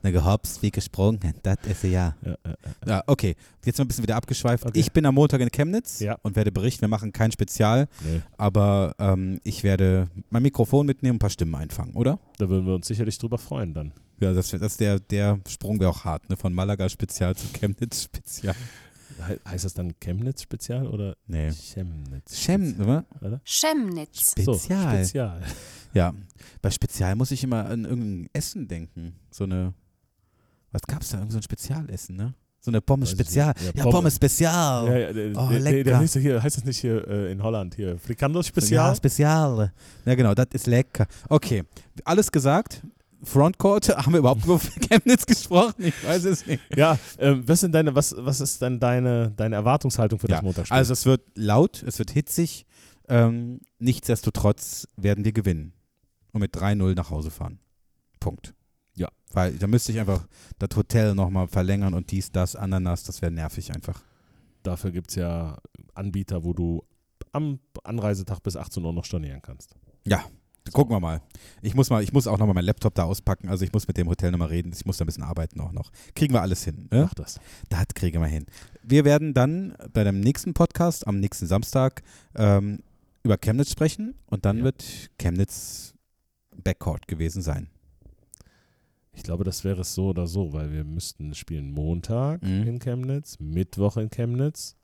Speaker 2: ne, gehopst wie gesprungen. Das ist ja.
Speaker 1: Ja, ja, ja.
Speaker 2: Ja, okay. Jetzt mal ein bisschen wieder abgeschweift.
Speaker 1: Okay.
Speaker 2: Ich bin am Montag in Chemnitz
Speaker 1: Ja.
Speaker 2: und werde berichten. Wir machen kein Spezial,
Speaker 1: Nee,
Speaker 2: aber ähm, ich werde mein Mikrofon mitnehmen und ein paar Stimmen einfangen, oder?
Speaker 1: da würden wir uns sicherlich drüber freuen dann.
Speaker 2: Ja, das, das der, der Sprung wäre auch hart, ne? Von Malaga Spezial zu Chemnitz Spezial.
Speaker 1: He heißt das dann Chemnitz-Spezial oder
Speaker 2: Nee.
Speaker 1: Chemnitz?
Speaker 2: Chem, oder?
Speaker 5: Chemnitz,
Speaker 1: So,
Speaker 2: Spezial.
Speaker 1: Spezial.
Speaker 2: Ja, bei Spezial muss ich immer an irgendein Essen denken. So eine, was gab's da? Irgend so ein Spezialessen, ne? So eine Pommes Spezial.
Speaker 1: Ja,
Speaker 2: Ja,
Speaker 1: Pommes.
Speaker 2: Pommes Spezial.
Speaker 1: Ja, ja, der,
Speaker 2: Oh,
Speaker 1: der, der, der
Speaker 2: lecker.
Speaker 1: hier, heißt das nicht hier äh, in Holland, hier Frikandel Spezial?
Speaker 2: Ja, Spezial. Ja, genau, das ist lecker. Okay, alles gesagt. Frontcourt, [laughs] haben wir überhaupt über Chemnitz gesprochen? Ich weiß es nicht.
Speaker 1: Ja, ähm, was, sind deine, was, was ist denn deine, deine Erwartungshaltung für das
Speaker 2: Ja,
Speaker 1: Montagsspiel?
Speaker 2: Also es wird laut, es wird hitzig. Ähm, nichtsdestotrotz werden wir gewinnen und mit 3-0 nach Hause fahren. Punkt.
Speaker 1: Ja.
Speaker 2: Weil da müsste ich einfach das Hotel nochmal verlängern und dies, das, Ananas, das wäre nervig einfach.
Speaker 1: Dafür gibt es ja Anbieter, wo du am Anreisetag bis 18 Uhr noch stornieren kannst.
Speaker 2: Ja, gucken wir mal. Ich muss mal, ich muss auch nochmal meinen Laptop da auspacken, also ich muss mit dem Hotel nochmal reden, ich muss da ein bisschen arbeiten auch noch. Kriegen wir alles hin, ne?
Speaker 1: Mach das.
Speaker 2: Das kriegen wir hin. Wir werden dann bei dem nächsten Podcast am nächsten Samstag ähm, über Chemnitz sprechen und dann
Speaker 1: Ja.
Speaker 2: wird Chemnitz Backcourt gewesen sein.
Speaker 1: Ich glaube, das wäre es so oder so, weil wir müssten spielen Montag
Speaker 2: Mhm.
Speaker 1: in Chemnitz, Mittwoch in Chemnitz.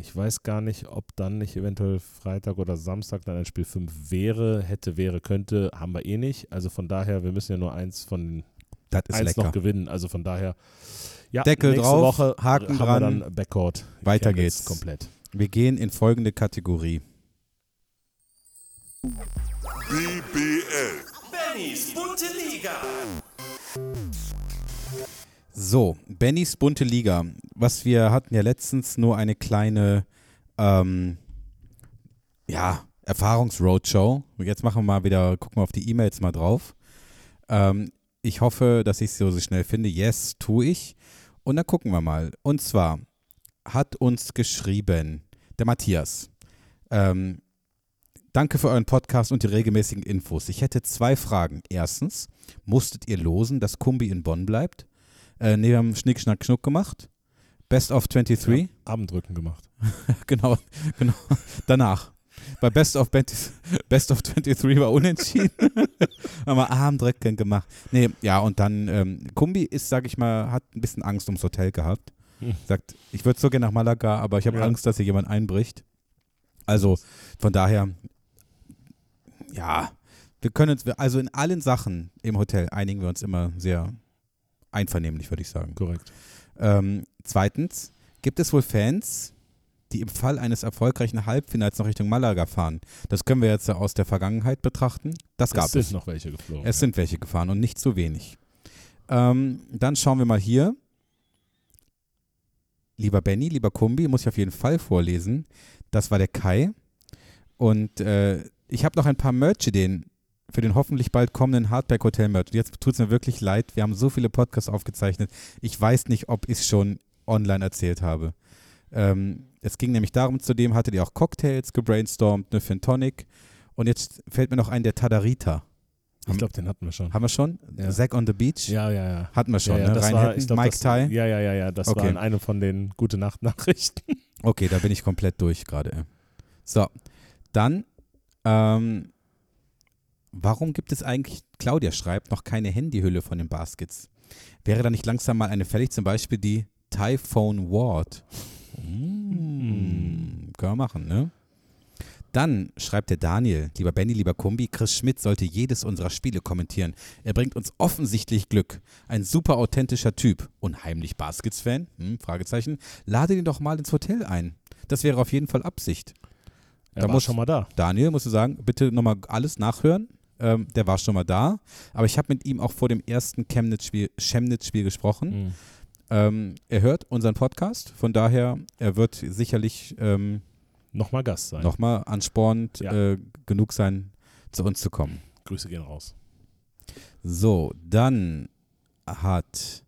Speaker 1: Ich weiß gar nicht, ob dann nicht eventuell Freitag oder Samstag dann ein Spiel 5 wäre, hätte, wäre, könnte, haben wir eh nicht. Also von daher, wir müssen ja nur eins von
Speaker 2: Das ist
Speaker 1: eins
Speaker 2: lecker.
Speaker 1: noch gewinnen. Also von daher, ja,
Speaker 2: Deckel
Speaker 1: nächste
Speaker 2: drauf,
Speaker 1: Woche
Speaker 2: Haken
Speaker 1: haben
Speaker 2: dran.
Speaker 1: wir dann Backcourt. in
Speaker 2: Weiter geht's.
Speaker 1: Komplett.
Speaker 2: Wir gehen in folgende Kategorie.
Speaker 4: BBL.
Speaker 6: Bennys bunte Liga.
Speaker 2: So, Bennys bunte Liga. Was wir hatten ja letztens nur eine kleine, ähm, ja, Erfahrungsroadshow. Jetzt machen wir mal wieder, gucken wir auf die E-Mails mal drauf. Ähm, ich hoffe, dass ich sie so schnell finde. Yes, tue ich. Und dann gucken wir mal. Und zwar hat uns geschrieben der Matthias. Ähm, Danke für euren Podcast und die regelmäßigen Infos. Ich hätte zwei Fragen. Erstens, musstet ihr losen, dass Kumbi in Bonn bleibt? Äh, nee, wir haben Schnick, Schnack, Schnuck gemacht. Best of 23.
Speaker 1: Ja, Abendrücken gemacht. [laughs]
Speaker 2: Genau, genau. Danach. Bei Best of, 20, Best of 23 war unentschieden. [laughs] haben wir Armdrücken gemacht. Nee, ja, und dann, ähm, Kumbi ist, sag ich mal, hat ein bisschen Angst ums Hotel gehabt.
Speaker 1: Hm.
Speaker 2: Sagt, ich würde so gerne nach Malaga, aber ich habe
Speaker 1: Ja.
Speaker 2: Angst, dass hier jemand einbricht. Also, von daher, ja, wir können uns, also in allen Sachen im Hotel einigen wir uns immer sehr einvernehmlich, würde ich sagen.
Speaker 1: Korrekt.
Speaker 2: Ähm, zweitens, gibt es wohl Fans, die im Fall eines erfolgreichen Halbfinals noch Richtung Malaga fahren? Das können wir jetzt aus der Vergangenheit betrachten. Das gab
Speaker 1: es sind
Speaker 2: es.
Speaker 1: noch welche geflogen.
Speaker 2: Es sind welche gefahren und nicht zu wenig. Ähm, dann schauen wir mal hier. Lieber Benny, lieber Kumbi, muss ich auf jeden Fall vorlesen. Das war der Kai. Und äh, ich habe noch ein paar Merch-Ideen für den hoffentlich bald kommenden Hardback Hotel Merch. Und Jetzt tut es mir wirklich leid. Wir haben so viele Podcasts aufgezeichnet. Ich weiß nicht, ob ich es schon online erzählt habe. Ähm, es ging nämlich darum, zudem hattet ihr auch Cocktails gebrainstormt, eine Fin Tonic. Und jetzt fällt mir noch ein, der Tadarita.
Speaker 1: ich glaube, den hatten wir schon.
Speaker 2: Haben wir schon?
Speaker 1: Ja.
Speaker 2: Zack on the Beach?
Speaker 1: Ja, ja, ja.
Speaker 2: Hatten wir schon,
Speaker 1: ja, ja,
Speaker 2: ne?
Speaker 1: war, glaub,
Speaker 2: Mike Ty.
Speaker 1: Ja, ja, ja, ja. Das
Speaker 2: Okay.
Speaker 1: war in einem von den Gute Nacht Nachrichten.
Speaker 2: Okay, da bin ich komplett durch gerade. So, dann, ähm, warum gibt es eigentlich, Claudia schreibt, noch keine Handyhülle von den Baskets? Wäre da nicht langsam mal eine fällig, zum Beispiel die Typhone Ward? Mm, können wir machen, ne? Dann schreibt der Daniel, lieber Benny, lieber Kumbi, Chris Schmidt sollte jedes unserer Spiele kommentieren. Er bringt uns offensichtlich Glück. Ein super authentischer Typ. Unheimlich Baskets-Fan? Hm, Fragezeichen. Lade ihn doch mal ins Hotel ein. Das wäre auf jeden Fall Absicht.
Speaker 1: Er
Speaker 2: Da muss-
Speaker 1: schon mal da.
Speaker 2: Daniel, musst du sagen, bitte nochmal alles nachhören. Ähm, der war schon mal da. Aber ich habe mit ihm auch vor dem ersten Chemnitz-Spiel Chemnitz-Spiel gesprochen.
Speaker 1: Mhm.
Speaker 2: Ähm, er hört unseren Podcast. Von daher, er wird sicherlich ähm,
Speaker 1: Nochmal Gast sein.
Speaker 2: nochmal anspornend
Speaker 1: Ja.
Speaker 2: äh, genug sein, zu uns zu kommen.
Speaker 1: Grüße gehen raus.
Speaker 2: So, dann hat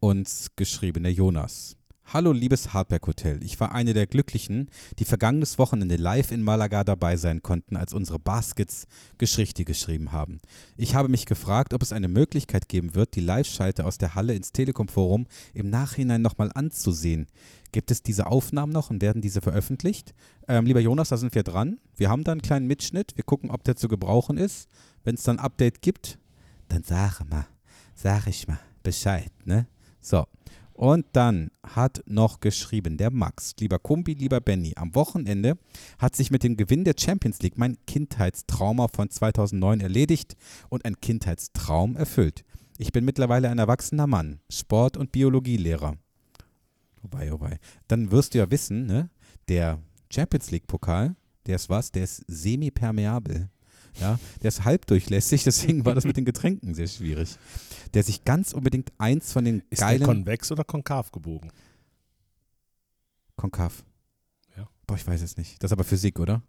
Speaker 2: uns geschrieben, der Jonas. Hallo liebes Hardback Hotel. Ich war eine der Glücklichen, die vergangenes Wochenende live in Malaga dabei sein konnten, als unsere Baskets Geschichte geschrieben haben. Ich habe mich gefragt, ob es eine Möglichkeit geben wird, die Live-Schalte aus der Halle ins Telekom-Forum im Nachhinein nochmal anzusehen. Gibt es diese Aufnahmen noch und werden diese veröffentlicht? Ähm, lieber Jonas, da sind wir dran. Wir haben da einen kleinen Mitschnitt. Wir gucken, ob der zu gebrauchen ist. Wenn es dann ein Update gibt, dann sag mal, sag ich mal Bescheid, ne? So. Und dann hat noch geschrieben der Max, lieber Kumbi, lieber Benny, am Wochenende hat sich mit dem Gewinn der Champions League mein Kindheitstrauma von 2009 erledigt und ein Kindheitstraum erfüllt. Ich bin mittlerweile ein erwachsener Mann, Sport- und Biologielehrer. Wobei, wobei. Dann wirst du ja wissen, ne, der Champions League-Pokal, der ist was? Der ist semipermeabel. Ja, der ist halbdurchlässig, deswegen war das mit den Getränken sehr schwierig. Der sich ganz unbedingt eins von den
Speaker 1: Ist
Speaker 2: geilen
Speaker 1: konvex oder konkav gebogen?
Speaker 2: Konkav.
Speaker 1: Ja.
Speaker 2: Boah, ich weiß es nicht. Das ist aber Physik, oder?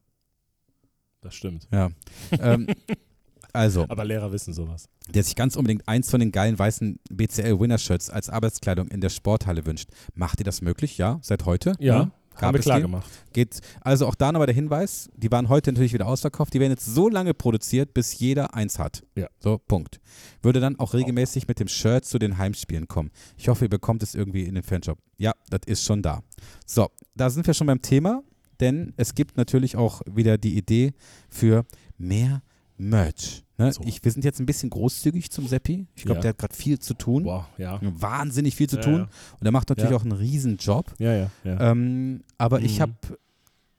Speaker 1: Das stimmt.
Speaker 2: Ja. ähm, [laughs] also,
Speaker 1: Aber Lehrer wissen sowas.
Speaker 2: der sich ganz unbedingt eins von den geilen weißen BCL-Winner-Shirts als Arbeitskleidung in der Sporthalle wünscht. Macht ihr das möglich? Ja, seit heute?
Speaker 1: Ja,
Speaker 2: Gab
Speaker 1: haben wir
Speaker 2: es
Speaker 1: klar gemacht.
Speaker 2: Geht, also auch da nochmal der Hinweis, die waren heute natürlich wieder ausverkauft, die werden jetzt so lange produziert, bis jeder eins hat.
Speaker 1: Ja.
Speaker 2: So, Punkt. Würde dann auch regelmäßig mit dem Shirt zu den Heimspielen kommen. Ich hoffe, ihr bekommt es irgendwie in den Fanshop. Ja, das ist schon da. So, da sind wir schon beim Thema, denn es gibt natürlich auch wieder die Idee für mehr Merch. Ne?
Speaker 1: So.
Speaker 2: Ich, wir sind jetzt ein bisschen großzügig zum Seppi. Ich glaube,
Speaker 1: Ja.
Speaker 2: der hat gerade viel zu tun.
Speaker 1: Boah, ja.
Speaker 2: Wahnsinnig viel zu
Speaker 1: Ja,
Speaker 2: tun. Und er macht natürlich auch einen riesen Job.
Speaker 1: Ja, ja.
Speaker 2: Ähm, aber ich
Speaker 1: Mhm.
Speaker 2: habe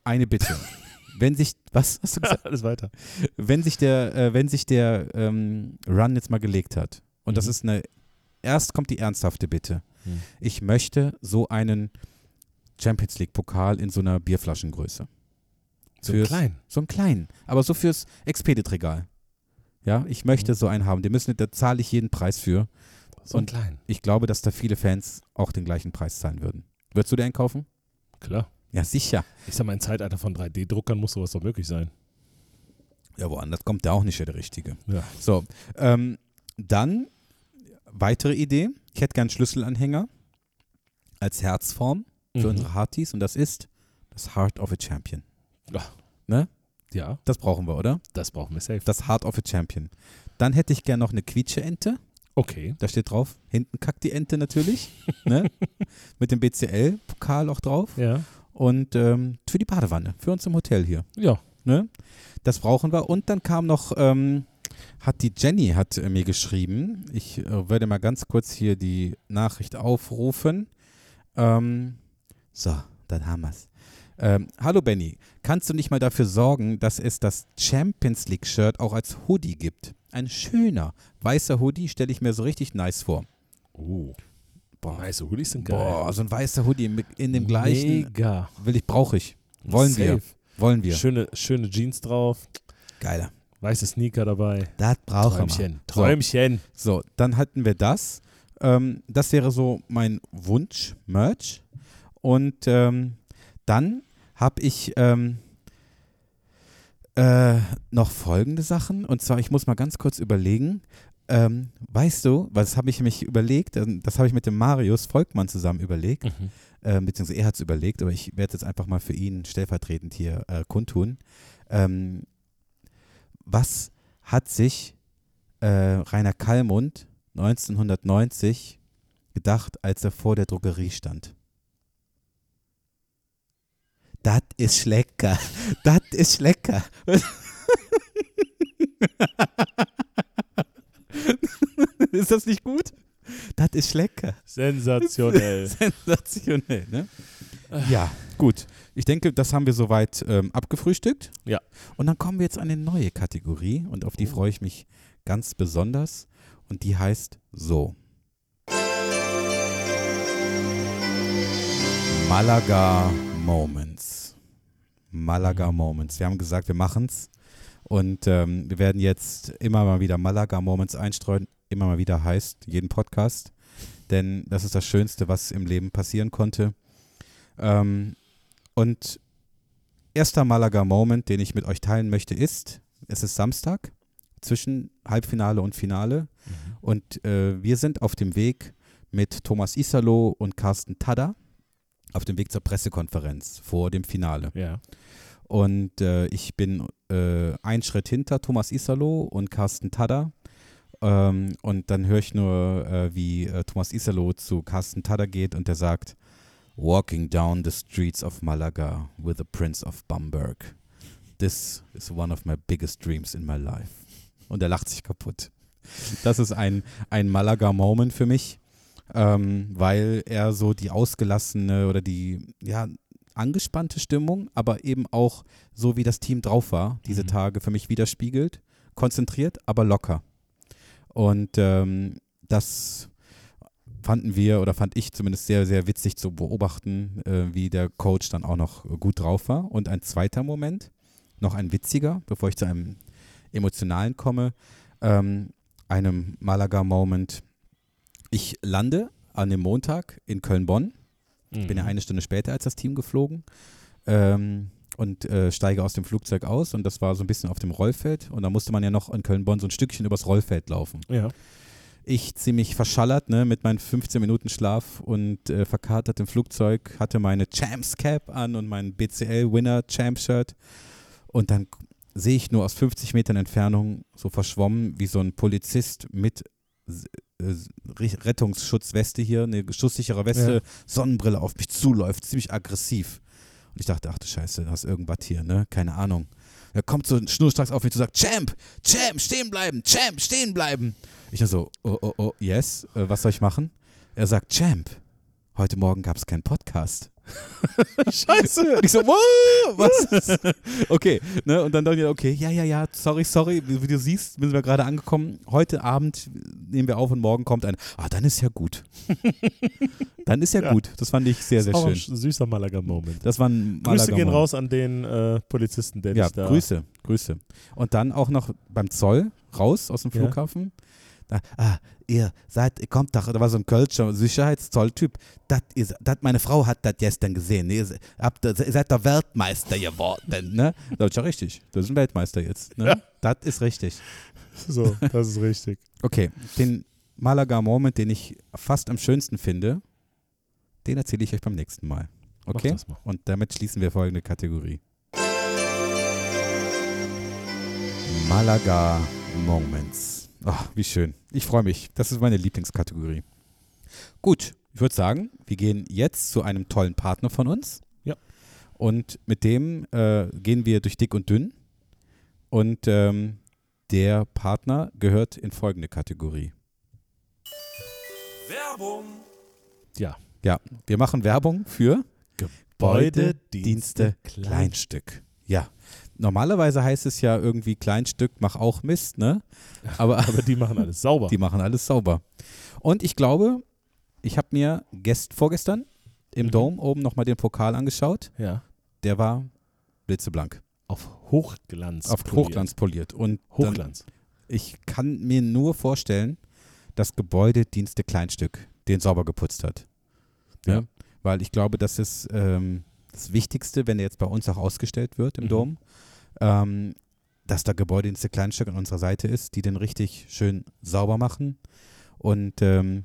Speaker 2: eine Bitte. [laughs] wenn sich, was hast du gesagt? [laughs]
Speaker 1: Alles weiter.
Speaker 2: Wenn sich der, äh, wenn sich der ähm, Run jetzt mal gelegt hat, und das
Speaker 1: Mhm.
Speaker 2: ist eine, erst kommt die ernsthafte Bitte.
Speaker 1: Mhm.
Speaker 2: Ich möchte so einen Champions League Pokal in so einer Bierflaschengröße.
Speaker 1: So
Speaker 2: Fürs-
Speaker 1: klein.
Speaker 2: So einen kleinen, aber so fürs Expedit-Regal. Ja, ich möchte
Speaker 1: Mhm.
Speaker 2: so einen haben. Den müssen, da zahle ich jeden Preis für.
Speaker 1: So
Speaker 2: Und-
Speaker 1: klein.
Speaker 2: Ich glaube, dass da viele Fans auch den gleichen Preis zahlen würden. Würdest du den kaufen?
Speaker 1: Klar.
Speaker 2: Ja, sicher.
Speaker 1: Ich sag mal, im Zeitalter von 3D-Druckern muss sowas doch möglich sein.
Speaker 2: Ja, woanders kommt der auch nicht der Richtige.
Speaker 1: Ja.
Speaker 2: So, ähm, dann weitere Idee. Ich hätte gern einen Schlüsselanhänger als Herzform für
Speaker 1: Mhm.
Speaker 2: unsere Hearties und das ist das Heart of a Champion.
Speaker 1: Ja,
Speaker 2: Das brauchen wir, oder?
Speaker 1: das brauchen wir safe.
Speaker 2: Das Heart of a Champion. Dann hätte ich gern noch eine Quietsche-Ente.
Speaker 1: Okay.
Speaker 2: Da steht drauf, hinten kackt die Ente natürlich. [laughs] ne? Mit dem BCL-Pokal auch drauf.
Speaker 1: Ja.
Speaker 2: Und ähm, für die Badewanne, für uns im Hotel hier.
Speaker 1: Ja.
Speaker 2: Ne? Das brauchen wir. Und dann kam noch, ähm, hat die Jenny hat äh, mir geschrieben. Ich äh, werde mal ganz kurz hier die Nachricht aufrufen. Ähm, so, dann haben wir es. Ähm, Hallo Benny, kannst du nicht mal dafür sorgen, dass es das Champions League Shirt auch als Hoodie gibt? Ein schöner weißer Hoodie stelle ich mir so richtig nice vor.
Speaker 1: Oh.
Speaker 2: Boah,
Speaker 1: Nice Hoodies sind geil.
Speaker 2: boah so ein weißer Hoodie in dem gleichen.
Speaker 1: Mega.
Speaker 2: Will ich, brauche ich. Wollen wir.
Speaker 1: Safe.
Speaker 2: Wollen wir.
Speaker 1: Schöne, schöne Jeans drauf,
Speaker 2: Geiler.
Speaker 1: weiße Sneaker dabei.
Speaker 2: Das brauchen wir.
Speaker 1: Träumchen. Träumchen.
Speaker 2: So, dann hatten wir das. Ähm, das wäre so mein Wunsch-Merch. Und ähm, dann habe ich ähm, äh, noch folgende Sachen. Und zwar, ich muss mal ganz kurz überlegen. Ähm, weißt du, was habe ich mich überlegt? Ähm, Das habe ich mit dem Marius Volkmann zusammen überlegt.
Speaker 1: Mhm.
Speaker 2: äh, beziehungsweise er hat es überlegt, aber ich werde es jetzt einfach mal für ihn stellvertretend hier äh, kundtun. Ähm, was hat sich äh, Rainer Kallmund 1990 gedacht, als er vor der Drogerie stand? Das ist lecker. Das ist lecker. ist das nicht gut? Das ist lecker.
Speaker 1: Sensationell. [laughs]
Speaker 2: Sensationell, ne? Ja, gut. Ich denke, das haben wir soweit ähm, abgefrühstückt.
Speaker 1: Ja.
Speaker 2: Und dann kommen wir jetzt an eine neue Kategorie und auf die
Speaker 1: Oh.
Speaker 2: freue ich mich ganz besonders. Und die heißt so. Malaga Moments. Malaga. Moments. Wir haben gesagt, wir machen's. Und ähm, wir werden jetzt immer mal wieder Malaga Moments einstreuen. Immer mal wieder heißt, jeden Podcast. Denn das ist das Schönste, was im Leben passieren konnte. Ähm, und erster Malaga Moment, den ich mit euch teilen möchte, ist, es ist Samstag zwischen Halbfinale und Finale.
Speaker 1: Mhm.
Speaker 2: Und äh, wir sind auf dem Weg mit Thomas Isalo und Carsten Tada auf dem Weg zur Pressekonferenz vor dem Finale.
Speaker 1: Ja.
Speaker 2: Und äh, ich bin äh, einen Schritt hinter Thomas Isalo und Carsten Tada. Ähm, und dann höre ich nur, äh, wie äh, Thomas Isalo zu Carsten Tada geht und der sagt, Walking down the streets of Malaga with the Prince of Bamberg. This is one of my biggest dreams in my life. Und er lacht sich kaputt. Das ist ein, ein Malaga-Moment für mich, ähm, weil er so die ausgelassene oder die, ja, angespannte Stimmung, aber eben auch so, wie das Team drauf war, diese
Speaker 1: Mhm.
Speaker 2: Tage für mich widerspiegelt. Konzentriert, aber locker. Und ähm, das fanden wir oder fand ich zumindest sehr, sehr witzig zu beobachten, äh, wie der Coach dann auch noch gut drauf war. Und ein zweiter Moment, noch ein witziger, bevor ich zu einem emotionalen komme, ähm, einem Malaga-Moment. Ich lande an dem Montag in Köln-Bonn. Ich bin ja
Speaker 1: Mhm.
Speaker 2: eine Stunde später als das Team geflogen ähm, und äh, steige aus dem Flugzeug aus und das war so ein bisschen auf dem Rollfeld und da musste man ja noch in Köln-Bonn so ein Stückchen übers Rollfeld laufen.
Speaker 1: Ja.
Speaker 2: Ich ziemlich verschallert, ne, mit meinen 15 Minuten Schlaf und äh, verkatert im Flugzeug, hatte meine Champs Cap an und mein BCL Winner Champ Shirt und dann sehe ich nur aus 50 Metern Entfernung so verschwommen, wie so ein Polizist mit Rettungsschutzweste hier, eine schusssichere Weste,
Speaker 1: Ja.
Speaker 2: Sonnenbrille auf mich zuläuft, ziemlich aggressiv. Und ich dachte, ach du Scheiße, du hast irgendwas hier, ne? Keine Ahnung. Er kommt so schnurstracks auf mich zu sagt, Champ, Champ, stehen bleiben, Champ, stehen bleiben. Ich dann so, oh, oh, oh, yes, äh, was soll ich machen? Er sagt, Champ, heute Morgen gab es keinen Podcast. [laughs] Scheiße. Und ich so, wow, was? okay, ne? Und dann dachte ich, okay, ja, ja, ja, sorry, sorry. Wie, wie du siehst, sind wir gerade angekommen. Heute Abend nehmen wir auf und morgen kommt ein. Ah, dann ist ja gut. [laughs] dann ist ja,
Speaker 1: Ja.
Speaker 2: gut. Das fand ich sehr, sehr schön.
Speaker 1: ein süßer Malaga-Moment.
Speaker 2: Das war ein
Speaker 1: Grüße gehen raus an den äh, Polizisten, der
Speaker 2: Ja,
Speaker 1: da.
Speaker 2: Grüße, Grüße. Und dann auch noch beim Zoll raus aus dem
Speaker 1: Ja.
Speaker 2: Flughafen. Da, ah, ihr seid, ihr kommt doch, da war so ein Kölscher Sicherheitszolltyp. Das, meine Frau hat das gestern gesehen. Ihr, habt, ihr seid der Weltmeister geworden. Ne? Das ist ja richtig. Das ist ein Weltmeister jetzt. Ne?
Speaker 1: Ja.
Speaker 2: Das ist richtig.
Speaker 1: So, das ist richtig.
Speaker 2: Okay, den Malaga-Moment, den ich fast am schönsten finde, den erzähle ich euch beim nächsten Mal. Okay?
Speaker 1: Mal.
Speaker 2: Und damit schließen wir folgende Kategorie. Malaga Moments. Ach, wie schön. Ich freue mich. Das ist meine Lieblingskategorie. Gut, ich würde sagen, wir gehen jetzt zu einem tollen Partner von uns.
Speaker 1: Ja.
Speaker 2: Und mit dem äh, gehen wir durch dick und dünn. Und ähm, der Partner gehört in folgende Kategorie.
Speaker 6: Werbung.
Speaker 1: Ja.
Speaker 2: Ja, wir machen Werbung für
Speaker 1: Gebäude,
Speaker 2: Dienste, Kleinstück. Ja. Normalerweise heißt es ja irgendwie Kleinstück, mach auch Mist, ne? [laughs] Aber
Speaker 1: Aber die machen alles sauber.
Speaker 2: die machen alles sauber. Und ich glaube, ich habe mir gest vorgestern im
Speaker 1: Mhm.
Speaker 2: Dome oben nochmal den Pokal angeschaut.
Speaker 1: ja.
Speaker 2: Der war blitzeblank.
Speaker 1: Auf Hochglanz.
Speaker 2: Auf
Speaker 1: poliert.
Speaker 2: Hochglanz poliert. Und dann,
Speaker 1: Hochglanz.
Speaker 2: ich kann mir nur vorstellen, dass Gebäudedienste Kleinstück den sauber geputzt hat.
Speaker 1: Ja.
Speaker 2: Weil ich glaube, das ist ähm, das Wichtigste, wenn er jetzt bei uns auch ausgestellt wird im
Speaker 1: Mhm.
Speaker 2: Dom, ähm, dass da Gebäudedienste Kleinstück an unserer Seite ist, die den richtig schön sauber machen. Und ähm,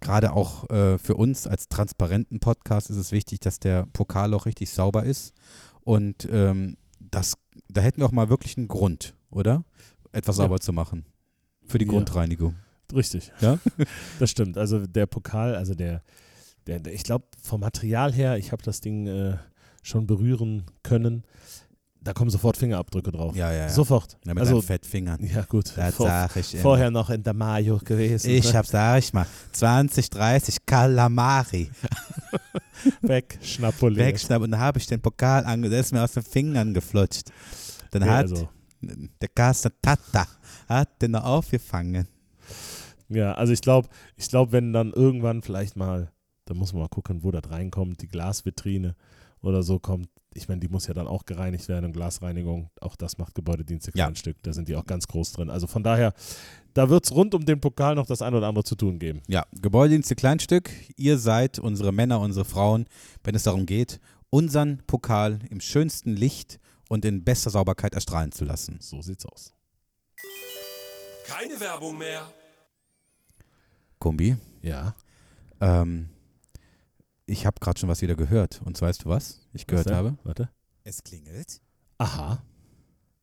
Speaker 2: gerade auch äh, für uns als transparenten Podcast ist es wichtig, dass der Pokal auch richtig sauber ist. Und ähm, das, da hätten wir auch mal wirklich einen Grund, oder? Etwas
Speaker 1: Ja.
Speaker 2: sauber zu machen. Für die
Speaker 1: Ja.
Speaker 2: Grundreinigung.
Speaker 1: Richtig.
Speaker 2: Ja? [laughs]
Speaker 1: Das stimmt. Also der Pokal, also der, der, der ich glaube, vom Material her, ich habe das Ding äh, schon berühren können. Da kommen sofort Fingerabdrücke drauf.
Speaker 2: Ja, ja, ja.
Speaker 1: Sofort.
Speaker 2: Ja, mit
Speaker 1: also,
Speaker 2: Fettfingern.
Speaker 1: ja gut.
Speaker 2: Das
Speaker 1: Vor,
Speaker 2: sag ich immer.
Speaker 1: vorher noch in der Mayo gewesen.
Speaker 2: Ich
Speaker 1: ne?
Speaker 2: hab, sag ich mal, 20, 30 Kalamari [laughs]
Speaker 1: weg, schnappulé.
Speaker 2: wegschnappen und dann habe ich den Pokal ange, der ist mir aus den Fingern geflutscht. Dann
Speaker 1: Nee,
Speaker 2: hat
Speaker 1: also,
Speaker 2: der Carsten Tata hat den noch aufgefangen.
Speaker 1: ja, also ich glaube, ich glaube, wenn dann irgendwann vielleicht mal, da muss man mal gucken, wo das reinkommt, die Glasvitrine oder so kommt. Ich meine, die muss ja dann auch gereinigt werden und Glasreinigung, auch das macht Gebäudedienste
Speaker 2: Ja.
Speaker 1: Kleinstück, da sind die auch ganz groß drin. Also von daher, da wird es rund um den Pokal noch das ein oder andere zu tun geben.
Speaker 2: Ja, Gebäudedienste Kleinstück, ihr seid unsere Männer, unsere Frauen, wenn es darum geht, unseren Pokal im schönsten Licht und in bester Sauberkeit erstrahlen zu lassen.
Speaker 1: So sieht's aus.
Speaker 6: Keine Werbung mehr.
Speaker 2: Kumbi,
Speaker 1: Ja.
Speaker 2: Ähm, ich habe gerade schon was wieder gehört. Und weißt du was ich gehört
Speaker 1: Was
Speaker 2: habe?
Speaker 1: Warte.
Speaker 2: Es klingelt.
Speaker 1: Aha.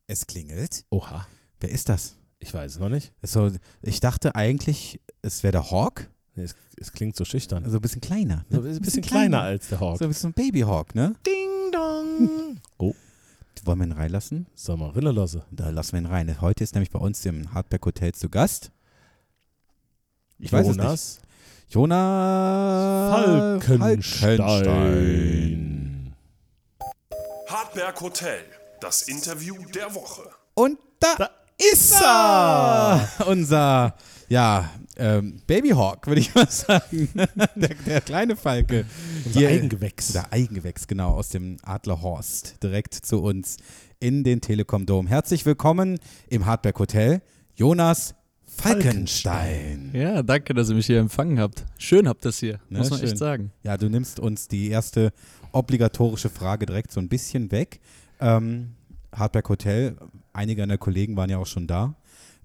Speaker 2: Es klingelt.
Speaker 1: Oha.
Speaker 2: Wer ist das?
Speaker 1: Ich weiß es noch nicht.
Speaker 2: So, ich dachte eigentlich, es wäre der Hawk.
Speaker 1: Nee, es, es klingt so schüchtern.
Speaker 2: Also ein bisschen kleiner.
Speaker 1: so
Speaker 2: Ne?
Speaker 1: ein bisschen, kleiner als der Hawk.
Speaker 2: So ein bisschen Babyhawk, ne?
Speaker 1: Ding dong. [laughs] oh,
Speaker 2: Wollen wir ihn reinlassen?
Speaker 1: sag mal, Rillelosse.
Speaker 2: Da lassen wir ihn rein. Heute ist nämlich bei uns im Hardback Hotel zu Gast. Ich weiß es nicht.
Speaker 1: Jonas
Speaker 2: Jonas
Speaker 1: Falkenstein.
Speaker 4: Hartberg Hotel. Das Interview der Woche.
Speaker 2: Und da, ist er! Unser, ja, ähm, Babyhawk, würde ich mal [laughs] sagen. der, der kleine Falke.
Speaker 1: Unser
Speaker 2: Hier-
Speaker 1: Eigengewächs.
Speaker 2: Der Eigengewächs, genau, aus dem Adlerhorst. Direkt zu uns in den Telekom Dome. Herzlich willkommen im Hardback Hotel, Jonas Falkenstein.
Speaker 7: Ja, danke, dass ihr mich hier empfangen habt. Schön habt das hier,
Speaker 2: Ne,
Speaker 7: muss man
Speaker 2: schön.
Speaker 7: echt sagen.
Speaker 2: Ja, du nimmst uns die erste obligatorische Frage direkt so ein bisschen weg. Ähm, Hardback Hotel, einige deiner Kollegen waren ja auch schon da.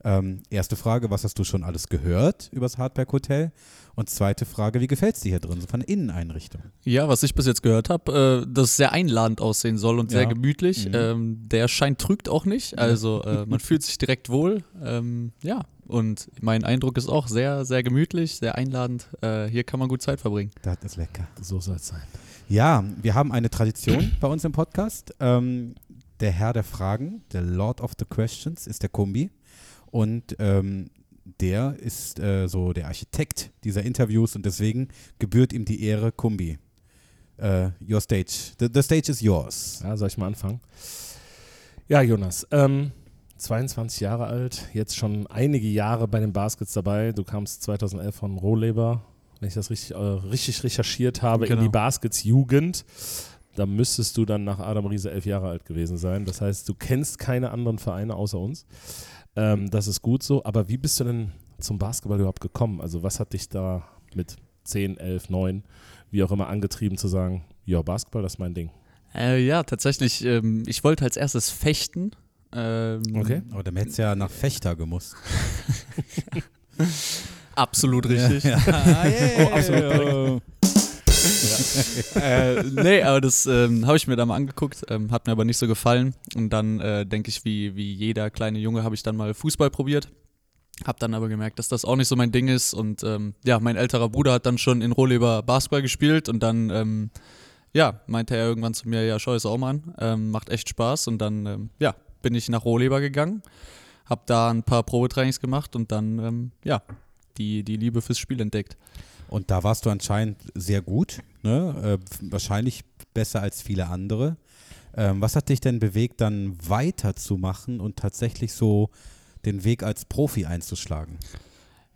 Speaker 2: Ähm, erste Frage, was hast du schon alles gehört über das Hardback Hotel? Und zweite Frage, wie gefällt es dir hier drin, so von der Inneneinrichtung?
Speaker 7: Ja, was ich bis jetzt gehört habe, äh, dass es sehr einladend aussehen soll und sehr
Speaker 2: Ja.
Speaker 7: gemütlich.
Speaker 2: Mhm.
Speaker 7: Ähm, der Schein trügt auch nicht, also äh, man fühlt sich direkt wohl. Ähm, ja, und mein Eindruck ist auch sehr, sehr gemütlich, sehr einladend. Äh, hier kann man gut Zeit verbringen.
Speaker 2: Das ist lecker.
Speaker 1: So soll es sein.
Speaker 2: Ja, wir haben eine Tradition bei uns im Podcast. Ähm, der Herr der Fragen, der Lord of the Questions, ist der Kumbi. Und ähm, der ist äh, so der Architekt dieser Interviews und deswegen gebührt ihm die Ehre, Kumbi. Äh, your stage. The, the stage is yours.
Speaker 1: Ja, soll ich mal anfangen? Ja, Jonas. Ähm, 22 Jahre alt, jetzt schon einige Jahre bei den Baskets dabei. Du kamst 2011 von Rohleber, wenn ich das richtig, äh, richtig recherchiert habe, in
Speaker 7: Genau.
Speaker 1: die Baskets Jugend. Da müsstest du dann nach Adam Riese elf Jahre alt gewesen sein. Das heißt, du kennst keine anderen Vereine außer uns. Ähm, das ist gut so. Aber wie bist du denn zum Basketball überhaupt gekommen? Also was hat dich da mit 10, 11, 9, wie auch immer angetrieben zu sagen, ja, Basketball, das ist mein Ding.
Speaker 7: Äh, ja, tatsächlich, ähm, ich wollte als erstes fechten. Ähm,
Speaker 1: Okay.
Speaker 2: Aber dann hättest du ja nach Fechter gemusst. [laughs]
Speaker 7: Absolut richtig.
Speaker 2: Ja.
Speaker 1: Oh, [laughs] absolut
Speaker 7: äh, nee, aber das ähm, habe ich mir da mal angeguckt, ähm, hat mir aber nicht so gefallen. Und dann äh, denke ich, wie, wie jeder kleine Junge, habe ich dann mal Fußball probiert. Hab dann aber gemerkt, dass das auch nicht so mein Ding ist. Und ähm, ja, mein älterer Bruder hat dann schon in Rohleber Basketball gespielt und dann, ähm, ja, meinte er irgendwann zu mir, ja, schau es auch mal an, ähm, macht echt Spaß. Und dann, ähm, ja, bin ich nach Rohleber gegangen, hab da ein paar Probetrainings gemacht und dann, ja, die, die Liebe fürs Spiel entdeckt.
Speaker 2: Und da warst du anscheinend sehr gut, ne? äh, wahrscheinlich besser als viele andere. Ähm, was hat dich denn bewegt, dann weiterzumachen und tatsächlich so den Weg als Profi einzuschlagen?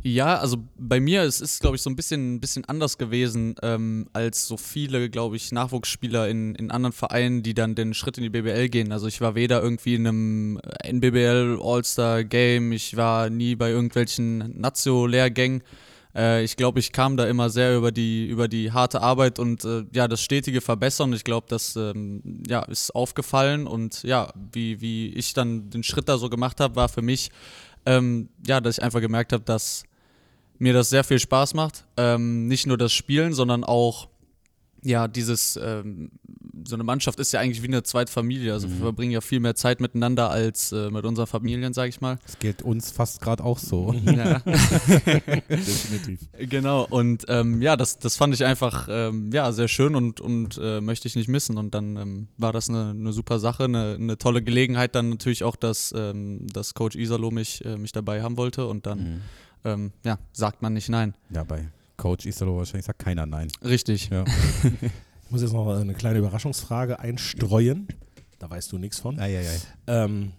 Speaker 7: Ja, also bei mir es ist glaube ich, so ein bisschen, ein bisschen anders gewesen ähm, als so viele, glaube ich, Nachwuchsspieler in, in anderen Vereinen, die dann den Schritt in die BBL gehen. Also ich war weder irgendwie in einem NBBL All-Star Game, ich war nie bei irgendwelchen Nazio-Lehrgängen. Äh, ich glaube, ich kam da immer sehr über die, über die harte Arbeit und äh, ja, das stetige Verbessern. Ich glaube, das ähm, ja, ist aufgefallen und ja, wie, wie ich dann den Schritt da so gemacht habe, war für mich, ähm, ja, dass ich einfach gemerkt habe, dass mir das sehr viel Spaß macht. Ähm, nicht nur das Spielen, sondern auch, ja, dieses, ähm, so eine Mannschaft ist ja eigentlich wie eine zweite Familie. Also wir verbringen ja viel mehr Zeit miteinander als äh, mit unseren Familien, sag ich mal.
Speaker 2: Das gilt uns fast gerade auch so.
Speaker 7: Ja. [laughs] [laughs]
Speaker 1: Definitiv.
Speaker 7: Genau, und ähm, ja, das, das fand ich einfach ähm, ja, sehr schön und, und äh, möchte ich nicht missen. Und dann ähm, war das eine, eine super Sache, eine, eine tolle Gelegenheit. Dann natürlich auch, dass, ähm, dass Coach Isalo mich, äh, mich dabei haben wollte. Und dann
Speaker 2: Mhm.
Speaker 7: ähm, ja, sagt man nicht nein.
Speaker 2: Ja, bei Coach Isalo wahrscheinlich sagt keiner nein.
Speaker 7: Richtig.
Speaker 2: Ja. [laughs]
Speaker 1: Ich muss jetzt noch eine kleine Überraschungsfrage einstreuen. Da weißt du nichts von.
Speaker 2: Ei, ei, ei.
Speaker 1: Ähm,